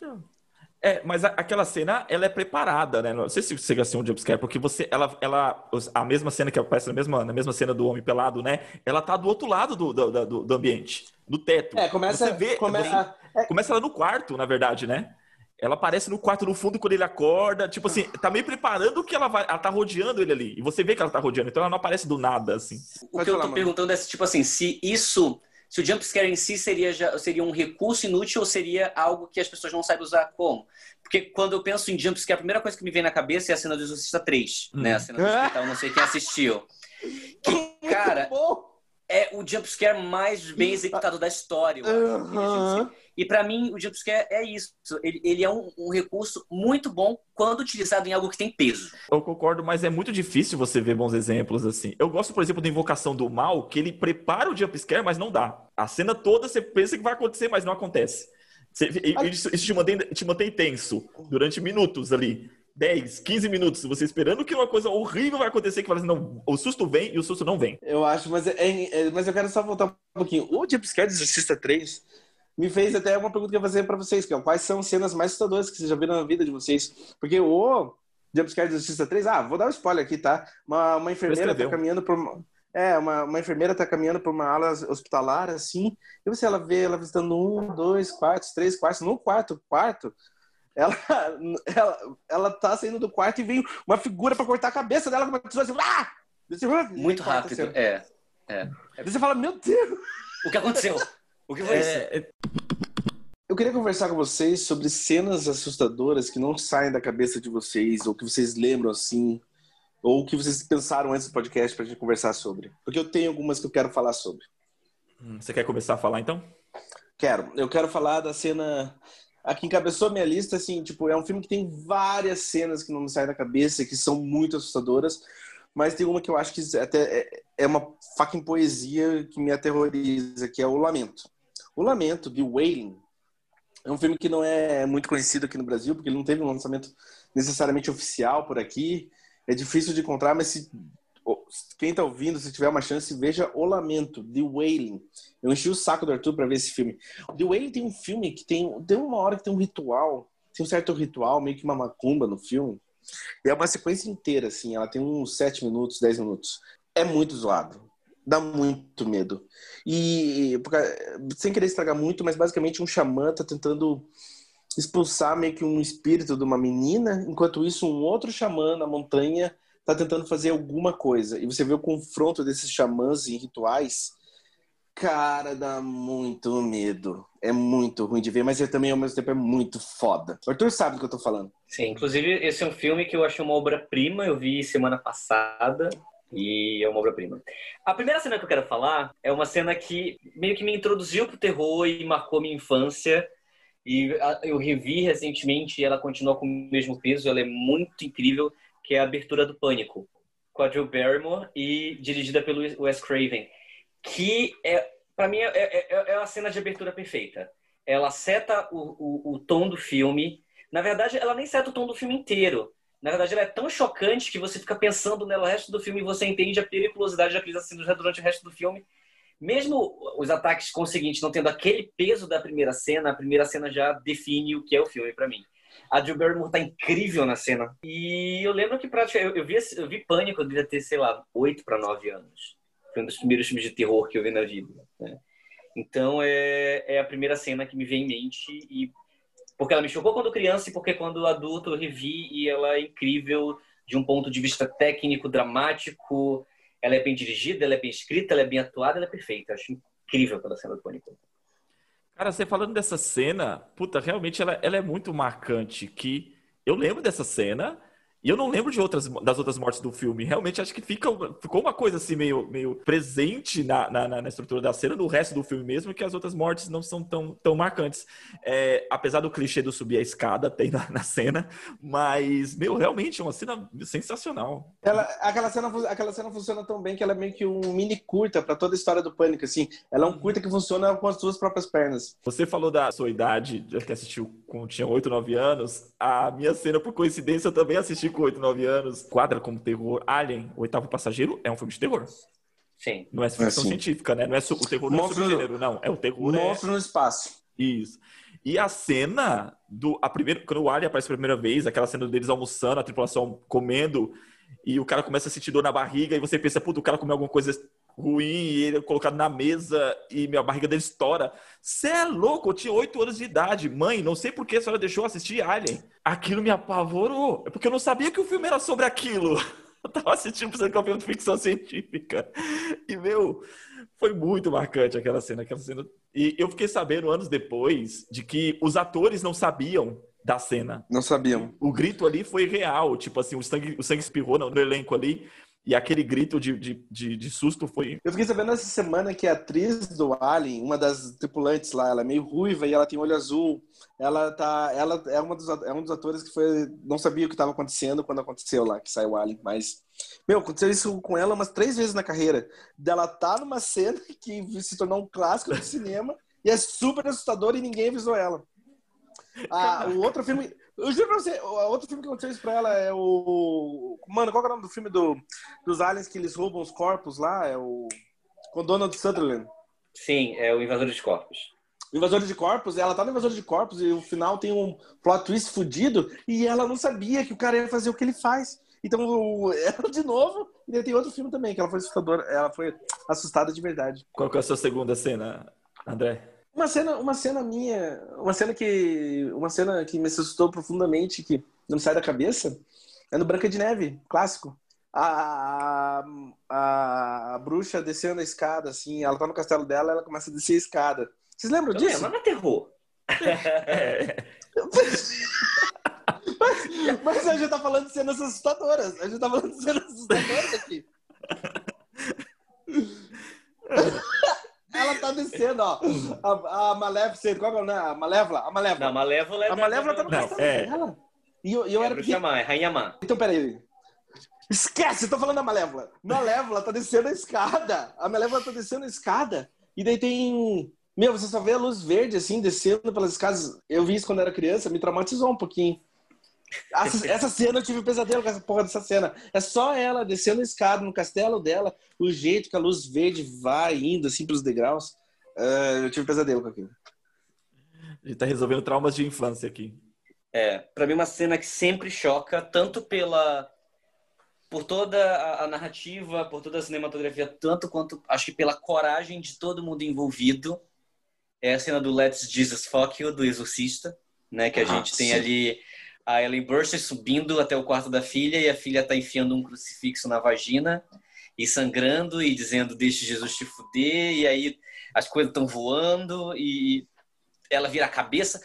É, mas a, aquela cena, ela é preparada, né? Não sei se você assim um jumpscare, porque você, ela, ela, a mesma cena que aparece na mesma, na mesma cena do homem pelado, né? Ela tá do outro lado do, do, do, do ambiente, do teto. É, começa... Você vê, come, você, é... começa ela no quarto, na verdade, né? Ela aparece no quarto no fundo quando ele acorda, tipo assim, tá meio preparando que ela vai, ela tá rodeando ele ali. E você vê que ela tá rodeando, então ela não aparece do nada, assim. O Pode que falar, eu tô mano. perguntando é, tipo assim, se isso se o jumpscare em si seria, já, seria um recurso inútil ou seria algo que as pessoas não sabem usar como? Porque quando eu penso em jumpscare, a primeira coisa que me vem na cabeça é a cena do Exorcista 3, hum. né? A cena do hospital, não sei quem assistiu. Que, cara, é o jumpscare mais bem executado da história. Uhum. E para mim, o jumpscare é isso. Ele, ele é um, um, recurso muito bom quando utilizado em algo que tem peso. Eu concordo, mas é muito difícil você ver bons exemplos assim. Eu gosto, por exemplo, da Invocação do Mal, que ele prepara o jumpscare, mas não dá. A cena toda você pensa que vai acontecer, mas não acontece. Você, isso, isso te, mantém, te mantém tenso durante minutos ali. 10, 15 minutos, você esperando que uma coisa horrível vai acontecer, que fala assim, não, o susto vem e o susto não vem. Eu acho, mas, é, é, mas eu quero só voltar um pouquinho. O Jumpscare do Exorcista 3 me fez até uma pergunta que eu ia fazer pra vocês, que é quais são as cenas mais assustadoras que vocês já viram na vida de vocês? Porque o Jumpscare do Exorcista 3, ah, vou dar um spoiler aqui, tá? Uma, uma enfermeira tá caminhando por... É, uma, uma enfermeira tá caminhando por uma ala hospitalar, assim, e você, ela vê ela visitando um, dois quartos, três quartos, no quarto, quarto, ela, ela, ela tá saindo do quarto e vem uma figura para cortar a cabeça dela com uma tesoura assim. Ah! Você, Muito rápido, assim. é. é. Aí você fala, meu Deus! O que aconteceu? O que foi é... isso? É. Eu queria conversar com vocês sobre cenas assustadoras que não saem da cabeça de vocês, ou que vocês lembram assim, ou que vocês pensaram antes do podcast pra gente conversar sobre. Porque eu tenho algumas que eu quero falar sobre. Hum, você quer começar a falar então? Quero. Eu quero falar da cena Aqui encabeçou a minha lista, assim, tipo, é um filme que tem várias cenas que não me saem da cabeça, que são muito assustadoras, mas tem uma que eu acho que até é, é uma fucking poesia que me aterroriza, que é O Lamento. O Lamento, de Wailing, é um filme que não é muito conhecido aqui no Brasil, porque ele não teve um lançamento necessariamente oficial por aqui. É difícil de encontrar, mas se quem tá ouvindo, se tiver uma chance, veja O Lamento, The Wailing. Eu enchi o saco do Arthur para ver esse filme. The Wailing tem um filme que tem, tem uma hora que tem um ritual, tem um certo ritual, meio que uma macumba no filme. E é uma sequência inteira, assim, ela tem uns 7 minutos, 10 minutos. É muito zoado. Dá muito medo. E, sem querer estragar muito, mas basicamente um xamã tá tentando expulsar meio que um espírito de uma menina, enquanto isso um outro xamã na montanha tá tentando fazer alguma coisa. E você vê o confronto desses xamãs em rituais. Cara, dá muito medo. É muito ruim de ver, mas também ao mesmo tempo é muito foda. O Arthur sabe do que eu tô falando. Sim, inclusive esse é um filme que eu achei uma obra-prima. Eu vi semana passada e é uma obra-prima. A primeira cena que eu quero falar é uma cena que meio que me introduziu pro terror e marcou minha infância. E eu revi recentemente e ela continua com o mesmo peso. Ela é muito incrível que é a abertura do Pânico, com a Drew Barrymore e dirigida pelo Wes Craven, que é, para mim, é, é, é, a cena de abertura perfeita. Ela seta o, o, o tom do filme. Na verdade, ela nem seta o tom do filme inteiro. Na verdade, ela é tão chocante que você fica pensando nela o resto do filme e você entende a periculosidade daqueles assassinos durante o resto do filme. Mesmo os ataques conseguintes não tendo aquele peso da primeira cena, a primeira cena já define o que é o filme para mim. A Drew Barrymore tá incrível na cena. E eu lembro que praticamente eu, eu, vi, eu vi Pânico, eu devia ter, sei lá, 8 para 9 anos. Foi um dos primeiros filmes de terror que eu vi na vida. Né? Então é, é a primeira cena que me vem em mente e porque ela me chocou quando criança e porque quando adulto eu revi e ela é incrível de um ponto de vista técnico, dramático. Ela é bem dirigida, ela é bem escrita, ela é bem atuada, ela é perfeita. Eu acho incrível aquela cena do Pânico. Cara, você falando dessa cena, puta, realmente ela, ela é muito marcante. Que eu lembro dessa cena, e eu não lembro de outras, das outras mortes do filme. Realmente acho que fica, ficou uma coisa assim meio, meio presente na, na, na estrutura da cena, no resto do filme mesmo, que as outras mortes não são tão, tão marcantes. É, apesar do clichê do subir a escada, tem na, na cena, mas, meu, realmente é uma cena sensacional. Ela, aquela, cena, aquela cena funciona tão bem que ela é meio que um mini curta para toda a história do Pânico, assim. Ela é um curta que funciona com as suas próprias pernas. Você falou da sua idade, que assistiu quando tinha 8, 9 anos. A minha cena, por coincidência, eu também assisti com 8, 9 anos, quadra como terror. Alien, o oitavo passageiro, é um filme de terror. Sim. Não é ficção é assim. científica, né? Não é o terror não é subgênero, não. É o terror. Monstro é... no espaço. Isso. E a cena do. A primeira, quando o Alien aparece pela primeira vez, aquela cena deles almoçando, a tripulação comendo, e o cara começa a sentir dor na barriga, e você pensa, puta, o cara comeu alguma coisa ruim e ele é colocado na mesa e minha barriga dele estoura. Você é louco, eu tinha 8 anos de idade. Mãe, não sei por que a senhora deixou assistir Alien. Aquilo me apavorou. É porque eu não sabia que o filme era sobre aquilo. Eu tava assistindo pensando que é um filme de ficção científica. E, meu, foi muito marcante aquela cena, aquela cena. E eu fiquei sabendo anos depois de que os atores não sabiam da cena. Não sabiam. O, grito ali foi real, tipo assim, o sangue, o sangue espirrou no elenco ali. E aquele grito de, de, de, de, susto foi. Eu fiquei sabendo essa semana que a atriz do Alien, uma das tripulantes lá, ela é meio ruiva e ela tem olho azul. Ela tá. Ela é, uma dos, é um dos atores que foi. Não sabia o que estava acontecendo quando aconteceu lá, que saiu o Alien. Mas. Meu, aconteceu isso com ela umas três vezes na carreira. Dela tá numa cena que se tornou um clássico do cinema e é super assustador e ninguém avisou ela. Ah, o outro filme. Eu juro pra você, outro filme que aconteceu isso pra ela é o. Mano, qual é o nome do filme do, dos aliens que eles roubam os corpos lá? É o. Com Donald Sutherland. Sim, é o Invasor de Corpos. O Invasor de Corpos, ela tá no Invasor de Corpos e o final tem um plot twist fudido e ela não sabia que o cara ia fazer o que ele faz. Então, ela de novo, e tem outro filme também, que ela foi assustadora, ela foi assustada de verdade. Qual que é a sua segunda cena, André? Uma cena, uma cena minha, uma cena que, uma cena que me assustou profundamente, que não sai da cabeça, é no Branca de Neve, clássico. A, a, a, bruxa descendo a escada, assim, ela tá no castelo dela, ela começa a descer a escada. Vocês lembram Eu disso? Lembro, não é terror. mas, mas a gente tá falando de cenas assustadoras. A gente tá falando de cenas assustadoras aqui. Ela tá descendo, ó. A, a Maléfica, qual é o nome? A Malévola? A Malévola. Não, a Malévola é A Malévola tá no castelo é. dela. E eu, eu é era Bruxa Mãe, Rainha Má. Então, peraí. Esquece, eu tô falando da Malévola. Malévola tá descendo a escada. A Malévola tá descendo a escada. E daí tem... Meu, você só vê a luz verde, assim, descendo pelas escadas. Eu vi isso quando era criança, me traumatizou um pouquinho. Essa, cena eu tive um pesadelo com essa porra dessa cena. É só ela descendo a escada no castelo dela, o jeito que a luz verde vai indo assim pelos degraus. Uh, eu tive um pesadelo com aquilo. A gente tá resolvendo traumas de infância aqui. É, pra mim, uma cena que sempre choca, tanto pela. por toda a, a narrativa, por toda a cinematografia, tanto quanto acho que pela coragem de todo mundo envolvido. É a cena do Let's Jesus Fuck You, do Exorcista, né? Que a ah, gente tem ali a Ellen Burstyn subindo até o quarto da filha e a filha tá enfiando um crucifixo na vagina e sangrando e dizendo deixe Jesus te fuder e aí as coisas estão voando e ela vira a cabeça.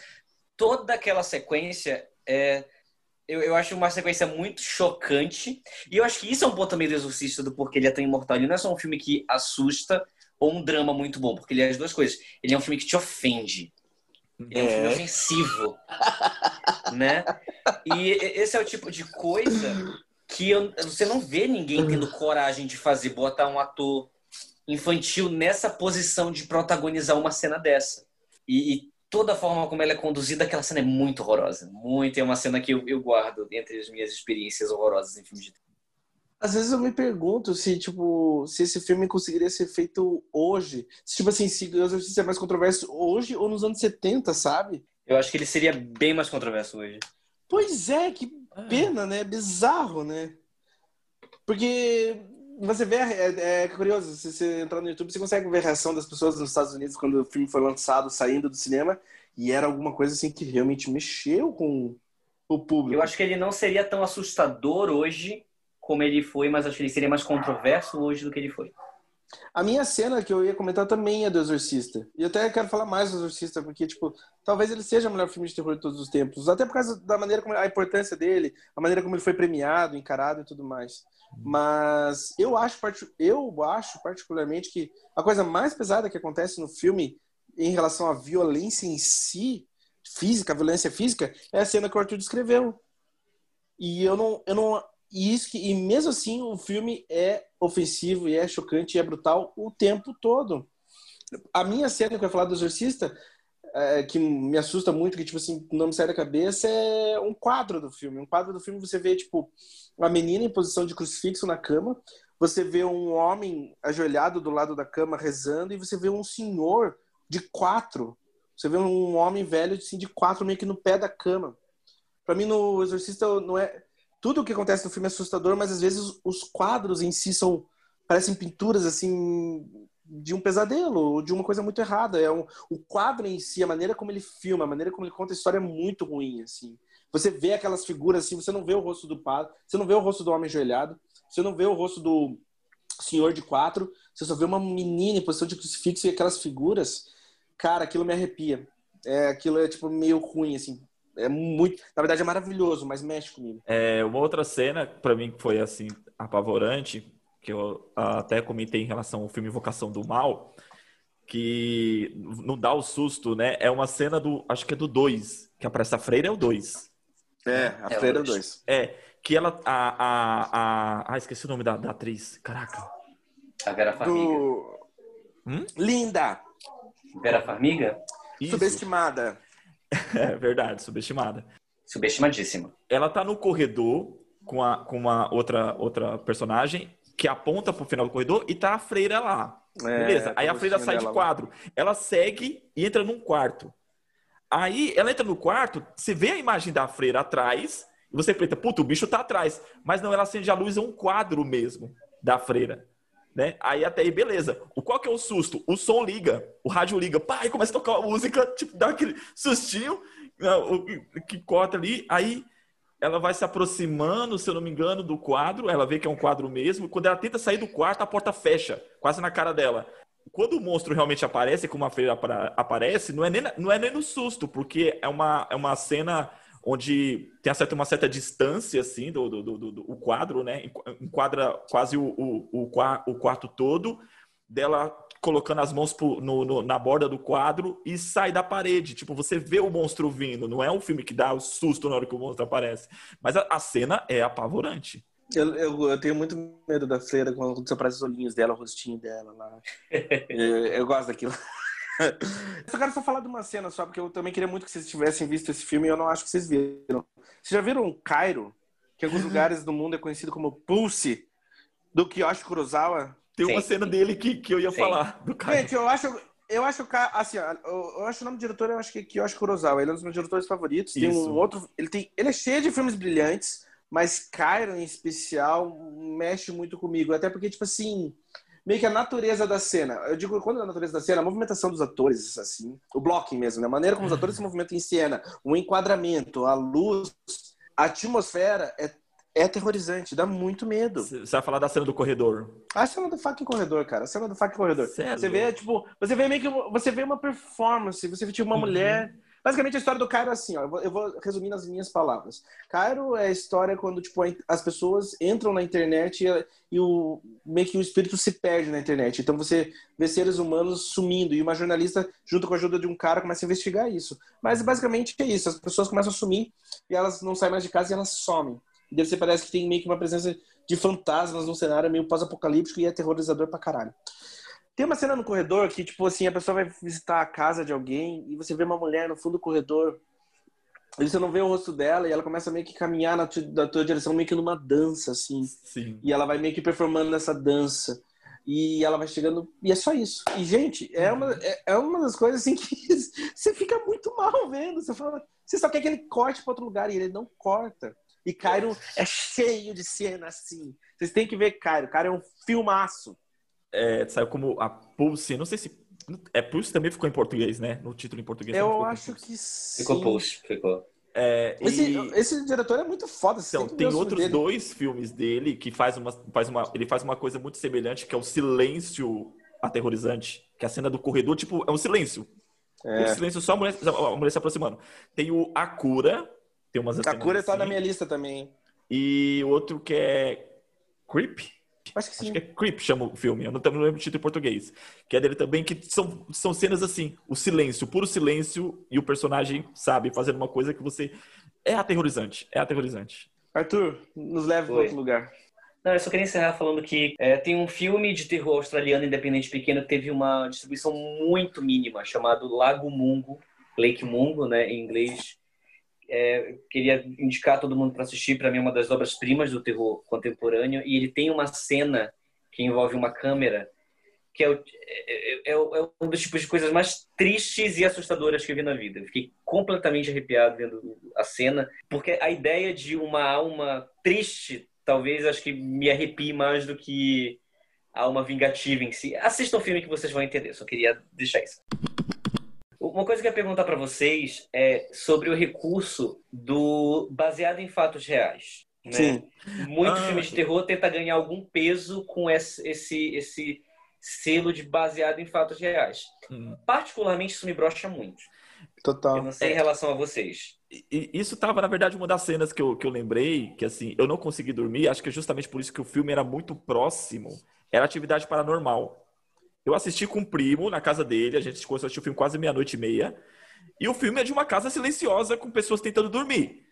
Toda aquela sequência é eu, eu acho uma sequência muito chocante. E eu acho que isso é um ponto também do Exorcista, do porquê ele é tão imortal. Ele não é só um filme que assusta ou um drama muito bom, porque ele é as duas coisas. Ele é um filme que te ofende. É, é um filme ofensivo. né? E esse é o tipo de coisa que eu, você não vê ninguém tendo coragem de fazer, botar um ator infantil nessa posição de protagonizar uma cena dessa. E, e toda a forma como ela é conduzida, aquela cena é muito horrorosa. Muito, é uma cena que eu, eu guardo entre as minhas experiências horrorosas em filmes de. Às vezes eu me pergunto se, tipo, se esse filme conseguiria ser feito hoje. Se, tipo assim, se o Exorcista é mais controverso hoje ou nos anos 70, sabe? Eu acho que ele seria bem mais controverso hoje. Pois é, que pena, né? Bizarro, né? Porque você vê, é, é, curioso, se você entrar no YouTube, você consegue ver a reação das pessoas nos Estados Unidos quando o filme foi lançado, saindo do cinema, e era alguma coisa assim que realmente mexeu com o público. Eu acho que ele não seria tão assustador hoje como ele foi, mas acho que ele seria mais controverso hoje do que ele foi. A minha cena que eu ia comentar também é do Exorcista. E eu até quero falar mais do Exorcista, porque, tipo, talvez ele seja o melhor filme de terror de todos os tempos. Até por causa da maneira como a importância dele, a maneira como ele foi premiado, encarado e tudo mais. Mas eu acho, eu acho particularmente que a coisa mais pesada que acontece no filme em relação à violência em si, física, violência física, é a cena que o Arthur descreveu. E eu não, eu não e isso que, e mesmo assim o filme é ofensivo e é chocante e é brutal o tempo todo. A minha cena que eu ia falar do Exorcista, é, que me assusta muito, que tipo assim, não me sai da cabeça, é um quadro do filme. Um quadro do filme você vê, tipo, uma menina em posição de crucifixo na cama, você vê um homem ajoelhado do lado da cama rezando, e você vê um senhor de quatro. Você vê um homem velho assim, de quatro meio que no pé da cama. Para mim, no Exorcista, não é tudo o que acontece no filme é assustador, mas às vezes os quadros em si são parecem pinturas assim de um pesadelo de uma coisa muito errada. É um, o quadro em si, a maneira como ele filma, a maneira como ele conta a história é muito ruim assim. Você vê aquelas figuras assim, você não vê o rosto do padre, você não vê o rosto do homem ajoelhado, você não vê o rosto do senhor de quatro, você só vê uma menina em posição de crucifixo e aquelas figuras. Cara, aquilo me arrepia. É, aquilo é tipo meio ruim assim é muito. Na verdade, é maravilhoso, mas mexe comigo. É, uma outra cena, para mim, que foi assim, apavorante, que eu até comentei em relação ao filme Invocação do Mal, que não dá o susto, né? É uma cena do. Acho que é do 2, que aparece a freira é o 2. É, a é freira é o 2. É, que ela. A, a, a, ah, esqueci o nome da, da atriz. Caraca. A Vera Farmiga. Do... Hum? Linda! Vera Farmiga? Isso. Subestimada. É verdade, subestimada. Subestimadíssima. Ela tá no corredor com, a, com uma outra, outra personagem que aponta pro final do corredor e tá a freira lá. É, Beleza. Aí a freira sai de quadro. Ela segue e entra num quarto. Aí ela entra no quarto, você vê a imagem da freira atrás, e você pensa, puta, o bicho tá atrás. Mas não, ela acende a luz, é um quadro mesmo da freira. Né? Aí até aí, beleza. O qual que é o susto? O som liga, o rádio liga, pá, e começa a tocar a música, tipo, dá aquele sustinho que corta ali, aí ela vai se aproximando, se eu não me engano, do quadro, ela vê que é um quadro mesmo, quando ela tenta sair do quarto, a porta fecha, quase na cara dela. Quando o monstro realmente aparece, como a freira aparece, não é nem, não é nem no susto, porque é uma, é uma cena onde tem uma certa distância assim do, do, do, do o quadro, né? Enquadra quase o, o, o, o, quarto todo dela colocando as mãos pro, no, no, na borda do quadro e sai da parede. Tipo, você vê o monstro vindo. Não é um filme que dá o susto na hora que o monstro aparece. Mas a, a cena é apavorante. Eu, eu, eu, tenho muito medo da freira quando desaparece os olhinhos dela, o rostinho dela lá. eu, eu gosto daquilo. eu quero só falar de uma cena só, porque eu também queria muito que vocês tivessem visto esse filme e eu não acho que vocês viram. Vocês já viram Cairo? Que em alguns lugares do mundo é conhecido como Pulse, do Kiyoshi Kurosawa? Tem uma Sim. cena dele que, que eu ia Sim. falar, do Cairo. Gente, eu acho... Eu acho assim, eu acho o nome do diretor, eu acho que é Kiyoshi Kurosawa. Ele é um dos meus diretores favoritos. Tem Isso. um outro... Ele, tem, ele é cheio de filmes brilhantes, mas Cairo, em especial, mexe muito comigo. Até porque, tipo assim meio que a natureza da cena. Eu digo, quando é a natureza da cena, a movimentação dos atores, assim, o blocking mesmo, né? a maneira como os atores se movimentam em cena, o enquadramento, a luz, a atmosfera é, é aterrorizante, dá muito medo. Você vai falar da cena do corredor. A cena do fucking corredor, cara. A cena do fucking corredor. Sério? Você vê, tipo, você vê meio que você vê uma performance, você vê tipo uma uhum. mulher Basicamente, a história do Cairo é assim, ó, eu, vou, eu vou resumir nas minhas palavras. Cairo é a história quando tipo, as pessoas entram na internet e, e, o, meio que o espírito se perde na internet. Então você vê seres humanos sumindo e uma jornalista, junto com a ajuda de um cara, começa a investigar isso. Mas basicamente é isso, as pessoas começam a sumir e elas não saem mais de casa e elas somem. E você parece que tem meio que uma presença de fantasmas no cenário meio pós-apocalíptico e é aterrorizador pra caralho. Tem uma cena no corredor que, tipo assim, a pessoa vai visitar a casa de alguém e você vê uma mulher no fundo do corredor. E você não vê o rosto dela e ela começa meio que caminhar na tua, na tua direção, meio que numa dança, assim. Sim. E ela vai meio que performando nessa dança. E ela vai chegando. E é só isso. E, gente, é uma, é, é uma das coisas assim que você fica muito mal vendo. Você fala. Você só quer que ele corte para outro lugar e ele não corta. E Cairo é cheio de cena assim. Vocês têm que ver Cairo. Cairo é um filmaço. É, saiu como a Pulse, não sei se. É Pulse também ficou em português, né? No título em português. Eu acho que sim. Ficou Pulse, ficou. É, Esse, e- esse diretor é muito foda. você Então, tem outros dele. dois filmes dele que faz uma, faz uma, ele faz uma coisa muito semelhante, que é o silêncio aterrorizante. Que a cena do corredor, tipo, é um silêncio. É. Um silêncio só a mulher, a mulher se aproximando. Tem o A Cura, tem umas A cura tá assim. na minha lista também. E outro que é Creep? Acho que sim. Acho que é Creep chama o filme, eu não, não lembro o título em português. Que é dele também, que são, são cenas assim, o silêncio, o puro silêncio, e o personagem, sabe, fazendo uma coisa que você. É aterrorizante, é aterrorizante. Arthur, nos leve para outro lugar. Não, eu só queria encerrar falando que é, tem um filme de terror australiano independente pequeno que teve uma distribuição muito mínima, chamado Lago Mungo, Lake Mungo, né, em inglês. É, queria indicar todo mundo para assistir, para mim é uma das obras-primas do terror contemporâneo, e ele tem uma cena que envolve uma câmera que é, o- é, é o- é um dos tipos de coisas mais tristes e assustadoras que eu vi na vida. Eu fiquei completamente arrepiado vendo a cena, porque a ideia de uma alma triste, talvez acho que me arrepie mais do que a alma vingativa em si. Assistam o filme que vocês vão entender, só queria deixar isso. Uma coisa que eu ia perguntar para vocês é sobre o recurso do baseado em fatos reais. Né? Sim. Muito Ah, filme de terror tenta ganhar algum peso com esse, esse, esse selo de baseado em fatos reais. Hum. Particularmente, isso me brocha muito. Eu Total. não sei em relação a vocês. Isso tava, na verdade, uma das cenas que eu, que eu lembrei, que assim, eu não consegui dormir, acho que é justamente por isso que o filme era muito próximo, era atividade paranormal. Eu assisti com um primo na casa dele, a gente começou a assistir o filme quase meia-noite e meia, e o filme é de uma casa silenciosa com pessoas tentando dormir.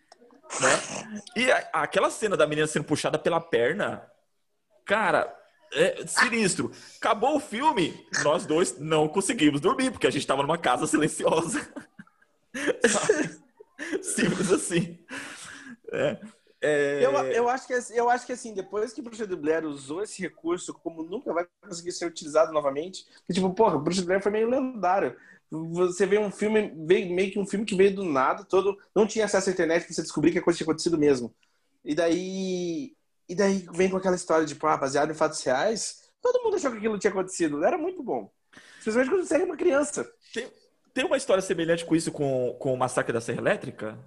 Né? E a- aquela cena da menina sendo puxada pela perna, cara, é sinistro. Acabou o filme, nós dois não conseguimos dormir, porque a gente estava numa casa silenciosa. Simples assim. É, é, Eu, eu, acho que, eu acho que assim, depois que Bruxa de Blair usou esse recurso, como nunca vai conseguir ser utilizado novamente, que tipo, porra, Bruxa de Blair foi meio lendário. Você vê um filme, veio, meio que um filme que veio do nada, todo. Não tinha acesso à internet pra você descobrir que a coisa tinha acontecido mesmo. E daí. E daí vem com aquela história de, pá, baseado em fatos reais. Todo mundo achou que aquilo tinha acontecido. Era muito bom. Especialmente quando você é uma criança. tem, tem uma história semelhante com isso com, com o Massacre da Serra Elétrica?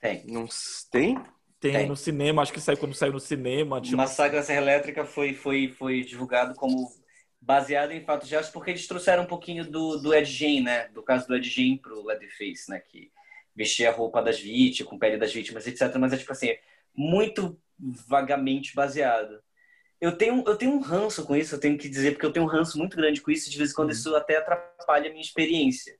Tem. Não tem? Tem, Tem. no cinema, acho que saiu quando saiu no cinema. O Tinha uma- Massacre da Serra Elétrica foi, foi, foi divulgado como baseado em fatos reais porque eles trouxeram um pouquinho do, do Ed Gein, né? Do caso do Ed Gein pro Leatherface, né? Que vestia a roupa das vítimas, com pele das vítimas, etc. Mas é tipo assim, muito vagamente baseado. Eu tenho, eu tenho um ranço com isso, eu tenho que dizer, porque eu tenho um ranço muito grande com isso, de vez em quando isso até atrapalha a minha experiência.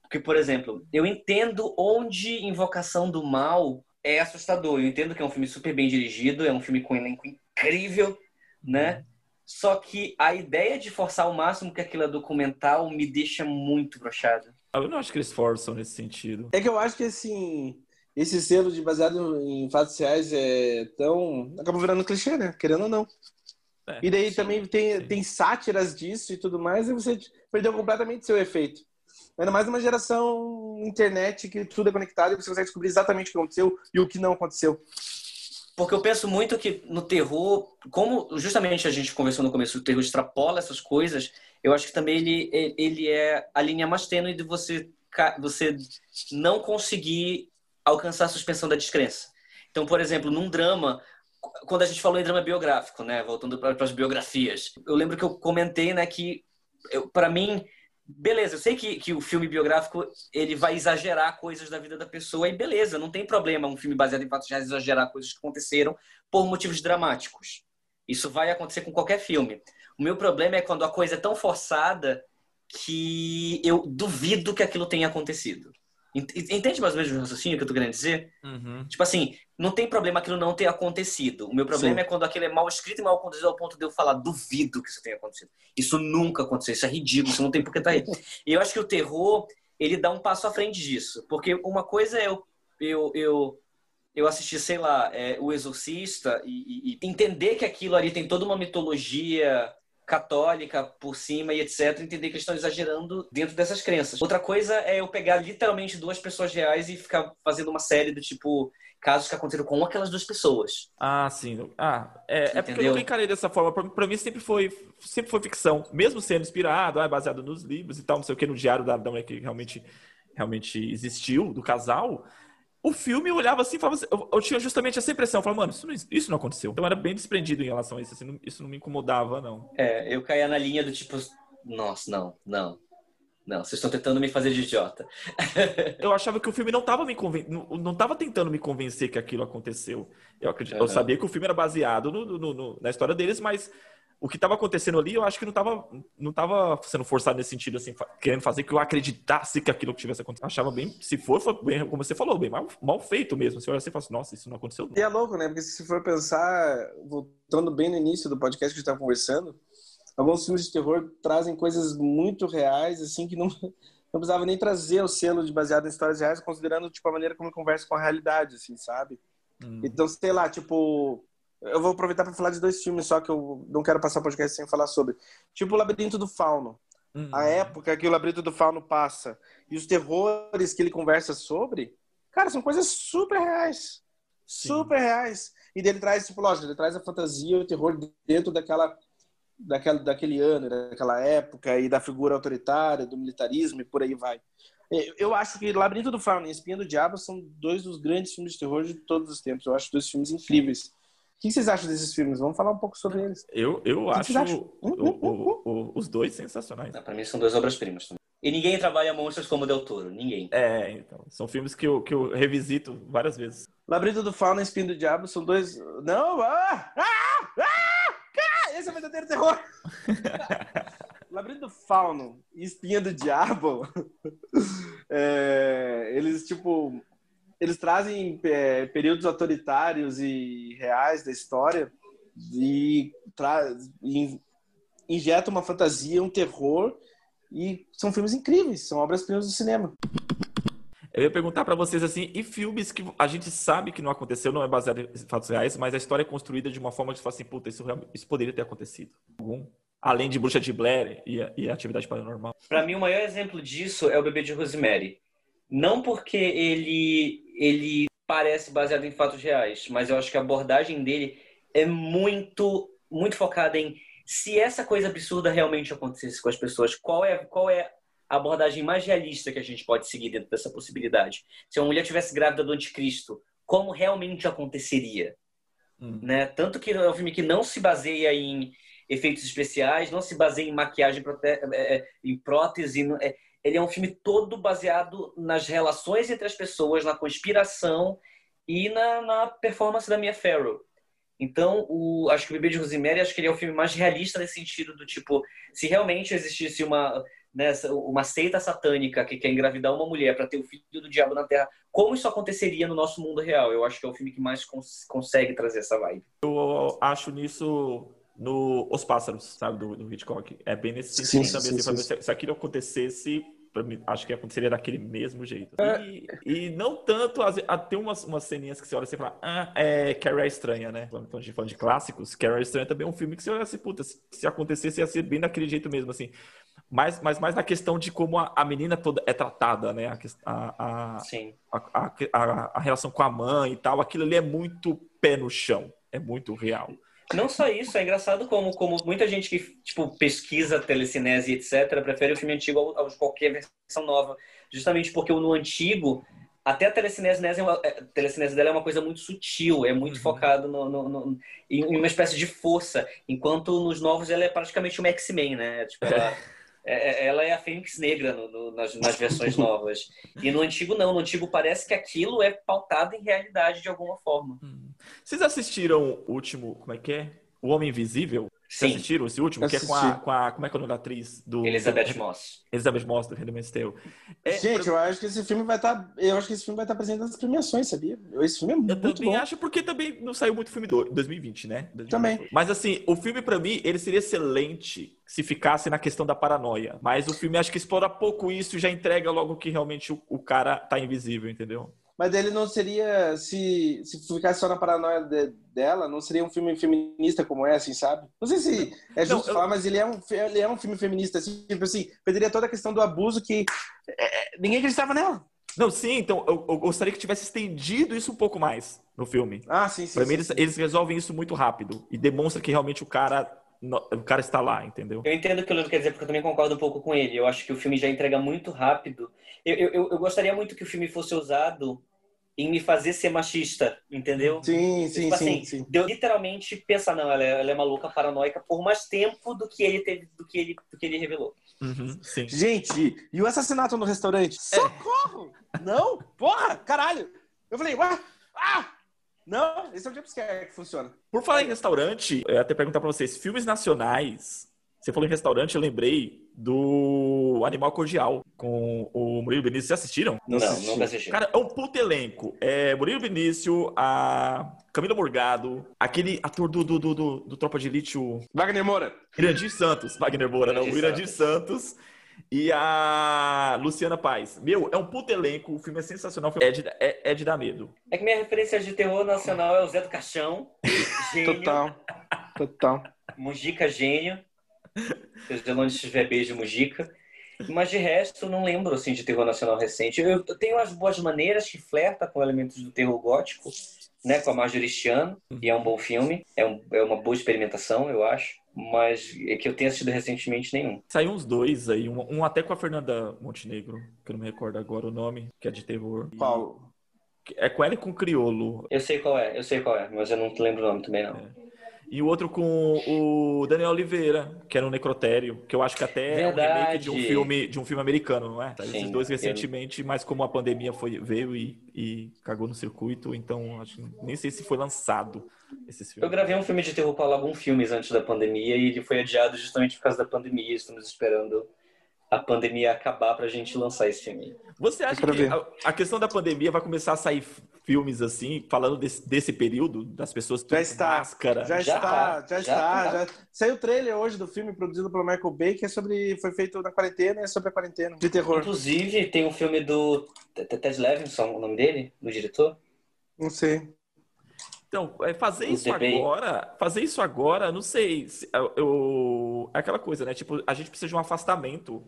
Porque, por exemplo, eu entendo onde Invocação do Mal é assustador. Eu entendo que é um filme super bem dirigido, é um filme com um elenco incrível, né? Só que a ideia de forçar ao máximo que aquilo é documental me deixa muito brochado. Eu não acho que eles forçam nesse sentido. É que eu acho que assim, esse selo de baseado em fatos reais é tão. acaba virando clichê, né? Querendo ou não. É, E daí sim, também tem, sim. tem sátiras disso e tudo mais, e você perdeu completamente seu efeito. Ainda mais numa geração internet que tudo é conectado e você consegue descobrir exatamente o que aconteceu e o que não aconteceu. Porque eu penso muito que no terror, como justamente a gente conversou no começo, o terror extrapola essas coisas, eu acho que também ele, ele é a linha mais tênue de você, você não conseguir alcançar a suspensão da descrença. Então, por exemplo, num drama, quando a gente falou em drama biográfico, né, voltando para as biografias, eu lembro que eu comentei, né, que para mim, beleza, eu sei que, que o filme biográfico ele vai exagerar coisas da vida da pessoa e beleza, não tem problema um filme baseado em fatos reais exagerar coisas que aconteceram por motivos dramáticos. Isso vai acontecer com qualquer filme. O meu problema é quando a coisa é tão forçada que eu duvido que aquilo tenha acontecido. Entende mais ou menos o raciocínio que eu tô querendo dizer? Uhum. Tipo assim, não tem problema aquilo não ter acontecido. O meu problema Sim. é quando aquilo é mal escrito e mal conduzido ao ponto de eu falar, duvido que isso tenha acontecido. Isso nunca aconteceu, isso é ridículo, isso não tem por que estar aí. E eu acho que o terror, ele dá um passo à frente disso. Porque uma coisa é eu, eu, eu, eu assistir, sei lá, é, O Exorcista e, e- e entender que aquilo ali tem toda uma mitologia católica por cima e etc, entender que eles estão exagerando dentro dessas crenças. Outra coisa é eu pegar literalmente duas pessoas reais e ficar fazendo uma série do tipo casos que aconteceram com aquelas duas pessoas. Ah, sim. Ah, é, é porque eu nunca encarei dessa forma. Pra mim sempre foi, sempre foi ficção. Mesmo sendo inspirado, ah, baseado nos livros e tal, não sei o que, no diário da Adão é que realmente, realmente existiu, do casal. O filme eu olhava assim e falava assim, eu, eu tinha justamente essa impressão. Eu falava, mano, isso não, isso não aconteceu. Então eu era bem desprendido em relação a isso. assim, não- isso não me incomodava, não. É, eu caía na linha do tipo, nossa, não, não. Não, vocês estão tentando me fazer de idiota. Eu achava que o filme não estava me conven... não, não tava tentando me convencer que aquilo aconteceu. Eu, acredito, eu Aham. sabia que o filme era baseado no- no- no- na história deles, mas o que estava acontecendo ali, eu acho que não estava não tava sendo forçado nesse sentido, assim, querendo fazer que eu acreditasse que aquilo tivesse acontecido. Eu achava bem, se for, foi bem, como você falou, bem mal, mal feito mesmo. Você olha assim e fala assim, nossa, isso não aconteceu. E é louco, né? Porque se for pensar, voltando bem no início do podcast que a gente estava conversando, alguns filmes de terror trazem coisas muito reais, assim, que não, não precisava nem trazer o selo de baseado em histórias reais, considerando, tipo, a maneira como conversa com a realidade, assim, sabe? Hum. Então, sei lá, tipo... Eu vou aproveitar para falar de dois filmes só que eu não quero passar o podcast sem falar sobre. Tipo, O Labirinto do Fauno. Hum. A época que o Labirinto do Fauno passa e os terrores que ele conversa sobre, cara, são coisas super reais. Sim. Super reais. E dele traz, tipo, lógico, ele traz a fantasia e o terror dentro daquela, daquela, daquele ano, daquela época, e da figura autoritária, do militarismo e por aí vai. Eu- Eu acho que Labirinto do Fauno e Espinha do Diabo são dois dos grandes filmes de terror de todos os tempos. Eu acho dois filmes incríveis. O que vocês acham desses filmes? Vamos falar um pouco sobre eles. Eu, eu que acho o- o- o- os dois sensacionais. Pra mim são duas obras-primas também. E ninguém trabalha monstros como o Del Toro, ninguém. É, então. São filmes que eu, que eu revisito várias vezes. Labirinto do Fauno e Espinho do Diabo são dois. Não! Ah! Ah! Ah! Ah! Esse é o verdadeiro terror! Labirinto do Fauno e Espinha do Diabo. é, eles, tipo. Eles trazem é, períodos autoritários e reais da história e, e injetam uma fantasia, um terror. E são filmes incríveis, são obras-primas do cinema. Eu ia perguntar pra vocês assim, e filmes que a gente sabe que não aconteceu, não é baseado em fatos reais, mas a história é construída de uma forma que você fala assim, puta, isso, isso poderia ter acontecido. Algum? Além de Bruxa de Blair e, a- e Atividade Paranormal. Pra mim, o maior exemplo disso é o Bebê de Rosemary. Não porque ele, ele parece baseado em fatos reais, mas eu acho que a abordagem dele é muito, muito focada em se essa coisa absurda realmente acontecesse com as pessoas, qual é, qual é a abordagem mais realista que a gente pode seguir dentro dessa possibilidade? Se uma mulher tivesse grávida do anticristo, como realmente aconteceria? Hum. né? Tanto que é um filme que não se baseia em efeitos especiais, não se baseia em maquiagem, prote- é, é, em prótese. é- ele é um filme todo baseado nas relações entre as pessoas, na conspiração e na, na performance da Mia Farrow. Então, o, acho que o Bebê de Rosemary, acho que ele é o filme mais realista nesse sentido do tipo, se realmente existisse uma né, uma seita satânica que quer engravidar uma mulher para ter o filho do diabo na Terra, como isso aconteceria no nosso mundo real? Eu acho que é o filme que mais cons- consegue trazer essa vibe. Eu acho nisso no Os Pássaros, sabe, do, do Hitchcock. É bem nesse sentido Sim, também. sim, assim, sim, se, se aquilo acontecesse, mim, acho que aconteceria daquele mesmo jeito. É. E, e não tanto, tem umas, umas ceninhas que você olha e fala, ah, é Carrie é Estranha, né? Quando a gente fala de clássicos, Carrie é Estranha também é um filme que você olha assim, puta, se, se acontecesse ia ser bem daquele jeito mesmo, assim. Mas, mas mais na questão de como a, a menina toda é tratada, né? A, a, Sim. a, a, a- a relação com a mãe e tal, aquilo ali é muito pé no chão, é muito real. Não só isso, é engraçado como, como muita gente que tipo, pesquisa telecinese, etc., prefere o filme antigo ao, ao de qualquer versão nova. Justamente porque no antigo, até a telecinese, é uma- é, a telecinese dela é uma coisa muito sutil, é muito Uhum. focado no, no- no- em uma espécie de força, enquanto nos novos ela é praticamente uma X-Men, né? Tipo, ela, é- ela é a Fênix Negra no- no- nas, nas versões novas. E no antigo, não. No antigo parece que aquilo é pautado em realidade de alguma forma. Vocês assistiram o último, como é que é? O Homem Invisível? Vocês assistiram esse último? Que é com a, com a. Como é que é o nome da atriz? Do, Elizabeth Moss. Elizabeth Moss, do Handmaid's Tale. É, Gente, eu acho que esse filme vai estar. Tá, eu acho que esse filme vai estar tá presente nas premiações, sabia? Esse filme é muito bom. Eu também acho, porque também não saiu muito filme do 2020, né? 2020. Também. Mas assim, o filme, para mim, ele seria excelente se ficasse na questão da paranoia. Mas o filme acho que explora pouco isso e já entrega logo que realmente o, o cara tá invisível, entendeu? Mas ele não seria, se, se ficasse só na paranoia de, dela, não seria um filme feminista como é, assim, sabe? Não sei se é justo não, eu... falar, mas ele é, um, ele é um filme feminista, assim, tipo assim, perderia toda a questão do abuso que é, ninguém acreditava nela. Não, sim, então eu, eu, gostaria que tivesse estendido isso um pouco mais no filme. Ah, sim, sim. Pra sim, mim, sim. Eles, eles resolvem isso muito rápido e demonstra que realmente o cara o cara está lá, entendeu? Eu entendo o que o Leandro quer dizer, porque eu também concordo um pouco com ele. Eu acho que o filme já entrega muito rápido. Eu, eu, eu gostaria muito que o filme fosse usado em me fazer ser machista, entendeu? Sim, sim, tipo sim, assim, sim. Deu literalmente pensar, não, ela é, ela é maluca, paranoica, por mais tempo do que ele teve, do que ele, do que ele revelou. Uhum, sim. Gente, e o assassinato no restaurante? É. Socorro! Não? Porra, caralho! Eu falei, ué, ah! Não, esse é o jumpscare que funciona. Por falar em restaurante, eu ia até perguntar pra vocês, filmes nacionais você falou em restaurante, eu lembrei do Animal Cordial com o Murilo Benício. Vocês assistiram? Não, não nunca assisti. Cara, é um puto elenco. É Murilo Benício, a Camila Morgado, aquele ator do, do, do, do, do Tropa de Elite, o... Wagner Moura. Irandir Santos. Wagner Moura, não. O Irandir Santos. E a Luciana Paz. Meu, é um puto elenco, o filme é sensacional, é de, é, é de dar medo. É que minha referência de terror nacional é o Zé do Caixão. Gênio. Total. Total. Mujica gênio. Seja onde estiver beijo, Mujica. Mas de resto, não lembro assim, de terror nacional recente. Eu tenho as boas maneiras que flerta com elementos do terror gótico, né, com a Marjorie Chiano, e é um bom filme, é, um, é uma boa experimentação, eu acho. Mas é que eu tenho assistido recentemente nenhum. Saiu uns dois aí, um, um, até com a Fernanda Montenegro, que eu não me recordo agora o nome, que é de terror. Qual? É com ela e com o Criolo. Eu sei qual é, eu sei qual é, mas eu não lembro o nome também não. É. E o outro com o Daniel Oliveira, que era um necrotério, que eu acho que até Verdade. é um remake de um filme, de um filme americano, não é? Tá, Sim, esses dois recentemente, eu... mas como a pandemia foi, veio e, e cagou no circuito, então acho, nem sei se foi lançado esses filmes. Eu gravei um filme de terror para alguns filmes antes da pandemia e ele foi adiado justamente por causa da pandemia. Estamos esperando a pandemia acabar pra gente lançar esse filme. Você acha que a, a, questão da pandemia vai começar a sair filmes assim, falando desse, desse período, das pessoas já está, máscara? Já, já está, tá, já, já está. Tá. Já... Saiu o trailer hoje do filme produzido pelo Michael Bay, que é sobre. Foi feito na quarentena, é sobre a quarentena. De terror. Inclusive, tem um filme do Ted Levinson, o nome dele, do diretor? Não sei. Então, é, fazer isso agora, fazer isso agora, não sei. Eu, é aquela coisa, né? Tipo, a gente precisa de um afastamento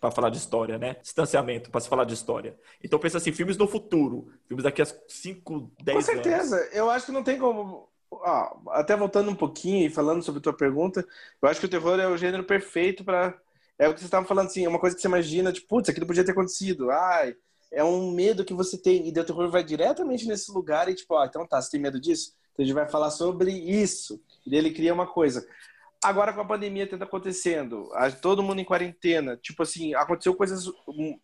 para falar de história, né? Distanciamento para se falar de história. Então pensa assim, filmes no futuro, filmes daqui a 5, 10 anos. Com certeza. Anos. Eu acho que não tem como ah, até voltando um pouquinho e falando sobre a tua pergunta, eu acho que o terror é o gênero perfeito para é o que você estava falando assim, é uma coisa que você imagina, tipo, putz, aquilo podia ter acontecido. Ai, é um medo que você tem e o terror vai diretamente nesse lugar e tipo, ah, então tá, você tem medo disso? Então a gente vai falar sobre isso. E ele cria uma coisa. Agora com a pandemia tendo acontecendo, todo mundo em quarentena, tipo assim, aconteceu coisas,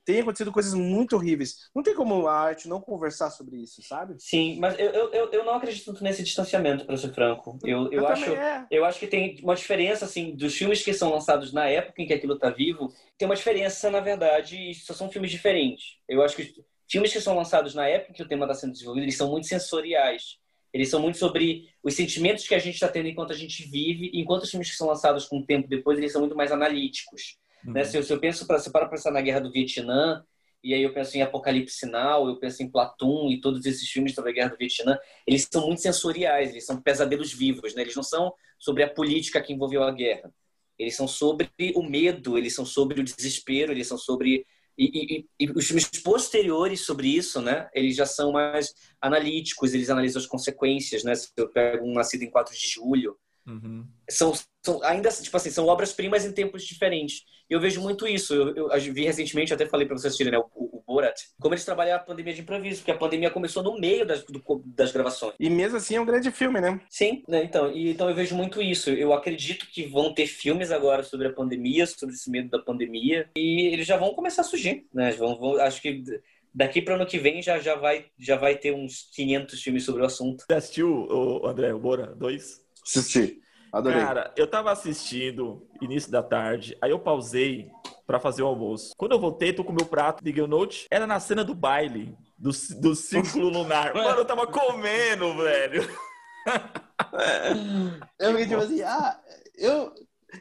tem acontecido coisas muito horríveis. Não tem como a arte não conversar sobre isso, sabe? Sim, mas eu, eu, eu não acredito nesse distanciamento, para ser franco. Eu, eu, eu acho, é. eu acho que tem uma diferença, assim, dos filmes que são lançados na época em que aquilo tá vivo, tem uma diferença, na verdade, só são filmes diferentes. Eu acho que filmes que são lançados na época em que o tema está sendo desenvolvido, eles são muito sensoriais. Eles são muito sobre os sentimentos que a gente está tendo enquanto a gente vive, enquanto os filmes que são lançados com o tempo depois, eles são muito mais analíticos. Uhum. Né? Se, eu, se eu penso, pra, se para pensar na Guerra do Vietnã, e aí eu penso em Apocalipse Sinal, eu penso em Platum e todos esses filmes sobre a Guerra do Vietnã, eles são muito sensoriais, eles são pesadelos vivos, né? Eles não são sobre a política que envolveu a guerra. Eles são sobre o medo, eles são sobre o desespero, eles são sobre e, e, os filmes posteriores sobre isso, né? Eles já são mais analíticos, eles analisam as consequências, né? Se eu pego um Nascido em 4 de Julho, uhum. são, são ainda tipo assim, são obras-primas em tempos diferentes. E eu vejo muito isso. Eu, eu, eu vi recentemente, até falei para vocês assistirem, né? O, o, Borat, como eles trabalham a pandemia de improviso, porque a pandemia começou no meio das, do, das gravações. E mesmo assim é um grande filme, né? Sim, né? Então, e, então eu vejo muito isso. Eu acredito que vão ter filmes agora sobre a pandemia, sobre esse medo da pandemia, e eles já vão começar a surgir, né? Vão, vão, acho que daqui para ano que vem já, já, vai, já vai ter uns 500 filmes sobre o assunto. Você assistiu, o André, o Bora 2? Assisti. Adorei. Cara, eu tava assistindo início da tarde, aí eu pausei pra fazer o almoço. Quando eu voltei, tô com o meu prato, liguei o note, era na cena do baile, do, do círculo lunar. Mano, eu tava comendo, velho. Eu fiquei tipo assim, ah, eu,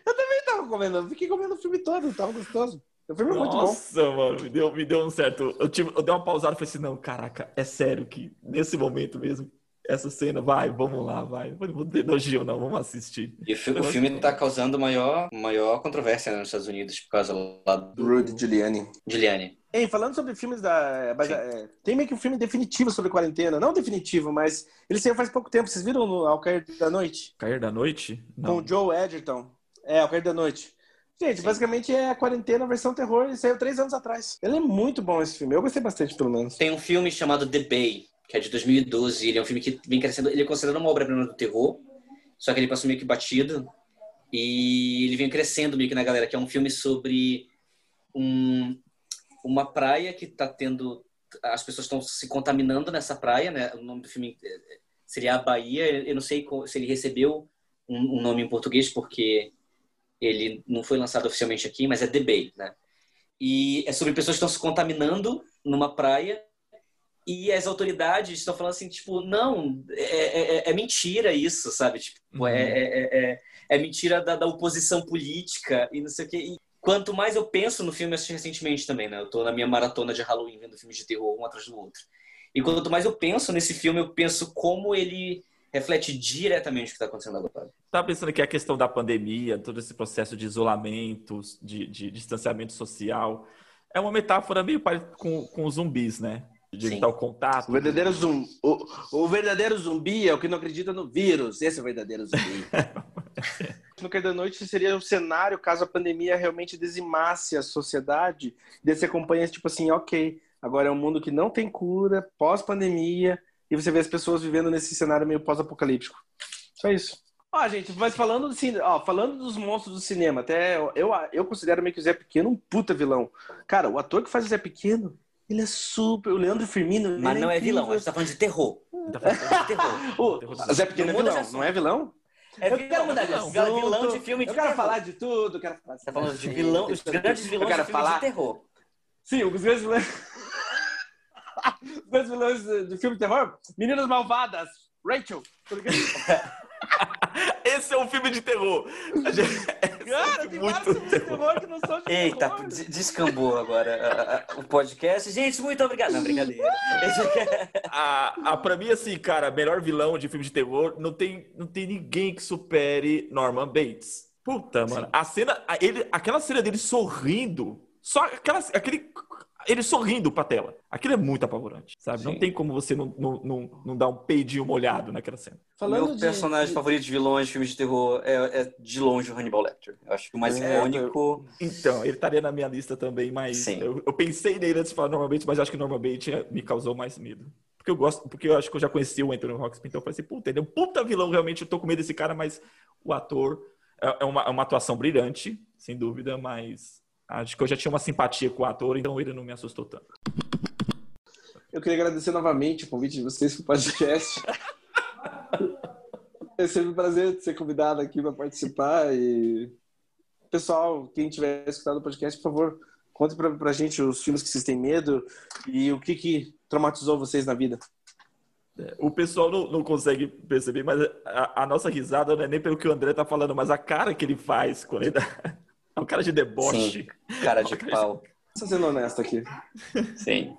eu também tava comendo, eu fiquei comendo o filme todo, tava gostoso. O filme é muito bom. Nossa, mano, me deu, me deu um certo. Eu, tive, eu dei uma pausada e falei assim: não, caraca, é sério que nesse momento mesmo, essa cena, vai, vamos lá, vai. Não vou ter nojinho, não, vamos assistir. E o, fi o filme tá causando maior, maior controvérsia né, nos Estados Unidos por causa lá do. Rudy Giuliani. Giuliani. Ei, falando sobre filmes da. É, tem meio que um filme definitivo sobre quarentena. Não definitivo, mas ele saiu faz pouco tempo. Vocês viram no Ao Cair da Noite? Cair da Noite? Não. Com o Joe Edgerton. É, Ao Cair da Noite. Gente, Sim. basicamente é a quarentena versão terror e saiu três anos atrás. Ele é muito bom esse filme. Eu gostei bastante, pelo menos. Tem um filme chamado The Bay, que é de 2012. Ele é um filme que vem crescendo. Ele é considerado uma obra-prima do terror, só que ele passou meio que batido. E ele vem crescendo meio que na galera, que é um filme sobre um, uma praia que está tendo. As pessoas estão se contaminando nessa praia, né? O nome do filme é, é, seria A Bahia. Eu não sei se ele recebeu um, um nome em português, porque ele não foi lançado oficialmente aqui, mas é The Bay, né? E é sobre pessoas que estão se contaminando numa praia e as autoridades estão falando assim, tipo, não, é, é, é, é mentira isso, sabe? Tipo, uhum. é, é, é, é, mentira da, da, oposição política e não sei o quê. E quanto mais eu penso no filme, eu assisti recentemente também, né? Eu tô na minha maratona de Halloween vendo filmes de terror um atrás do outro. E quanto mais eu penso nesse filme, eu penso como ele reflete diretamente o que está acontecendo agora. Estava pensando que a questão da pandemia, todo esse processo de isolamento, de, de distanciamento social, é uma metáfora meio parecida com, com os zumbis, né? De evitar o contato. O verdadeiro, zumbi, o, o, verdadeiro zumbi é o que não acredita no vírus. Esse é o verdadeiro zumbi. no Cair da Noite seria o cenário caso a pandemia realmente dizimasse a sociedade. E você acompanha, tipo assim, ok, agora é um mundo que não tem cura, pós-pandemia, e você vê as pessoas vivendo nesse cenário meio pós-apocalíptico. Só isso. Ó, gente, mas falando assim, ó, falando dos monstros do cinema, até eu, eu considero meio que o Zé Pequeno um puta vilão. Cara, o ator que faz o Zé Pequeno, ele é super. O Leandro Firmino. Mas não é, é vilão, a gente tá falando de terror. Tá falando de terror. o Zé Pequeno é vilão, não é vilão? É eu quero mudar de assunto. vilão de filme de Eu quero terror. falar de tudo. Quero falar Você tá falando de vilão, os grandes vilões de filmes falar... de terror. Sim, os grandes vilões. Os dois vilões de filme de terror? Meninas Malvadas. Rachel. Esse é um filme de terror. Cara, tem vários filmes de terror que não são de Eita, terror. descambou agora o podcast. Gente, muito obrigado. Não, brincadeira. a, a, pra mim, assim, cara, melhor vilão de filme de terror, não tem, não tem ninguém que supere Norman Bates. Puta, mano. A cena, ele, aquela cena dele sorrindo, só aquela, aquele ele sorrindo pra tela. Aquilo é muito apavorante, sabe? Sim. Não tem como você não, não, não, não dar um peidinho molhado naquela cena. Falando Meu de... personagem favorito de vilões de filmes de terror é, é, de longe o Hannibal Lecter. Eu acho que o mais é, icônico... Então, ele estaria na minha lista também, mas eu, eu, pensei nele antes de falar Norman Bates, mas acho que Norman Bates me causou mais medo. Porque eu gosto, porque eu acho que eu já conheci o Anthony Hopkins, então eu falei assim, puta, ele é um puta vilão, realmente, eu tô com medo desse cara, mas o ator é, é uma, é uma atuação brilhante, sem dúvida, mas Acho que eu já tinha uma simpatia com o ator, então ele não me assustou tanto. Eu queria agradecer novamente o convite de vocês para o podcast. é sempre um prazer ser convidado aqui para participar. E pessoal, quem tiver escutado o podcast, por favor, conte para a gente os filmes que vocês têm medo e o que, que traumatizou vocês na vida. O pessoal não, não consegue perceber, mas a, a, nossa risada não é nem pelo que o André tá falando, mas a cara que ele faz quando ele dá é um cara de deboche. Sim, cara de pau. Estou sendo honesto aqui. Sim.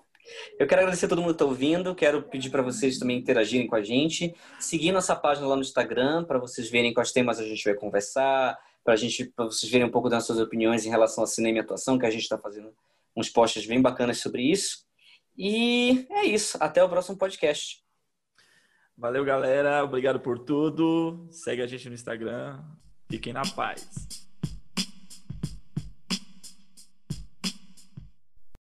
Eu quero agradecer a todo mundo que está ouvindo. Quero pedir para vocês também interagirem com a gente. Seguir nossa página lá no Instagram para vocês verem quais temas a gente vai conversar, para gente, para vocês verem um pouco das suas opiniões em relação a cinema e atuação, que a gente está fazendo uns posts bem bacanas sobre isso. E é isso. Até o próximo podcast. Valeu, galera. Obrigado por tudo. Segue a gente no Instagram. Fiquem na paz.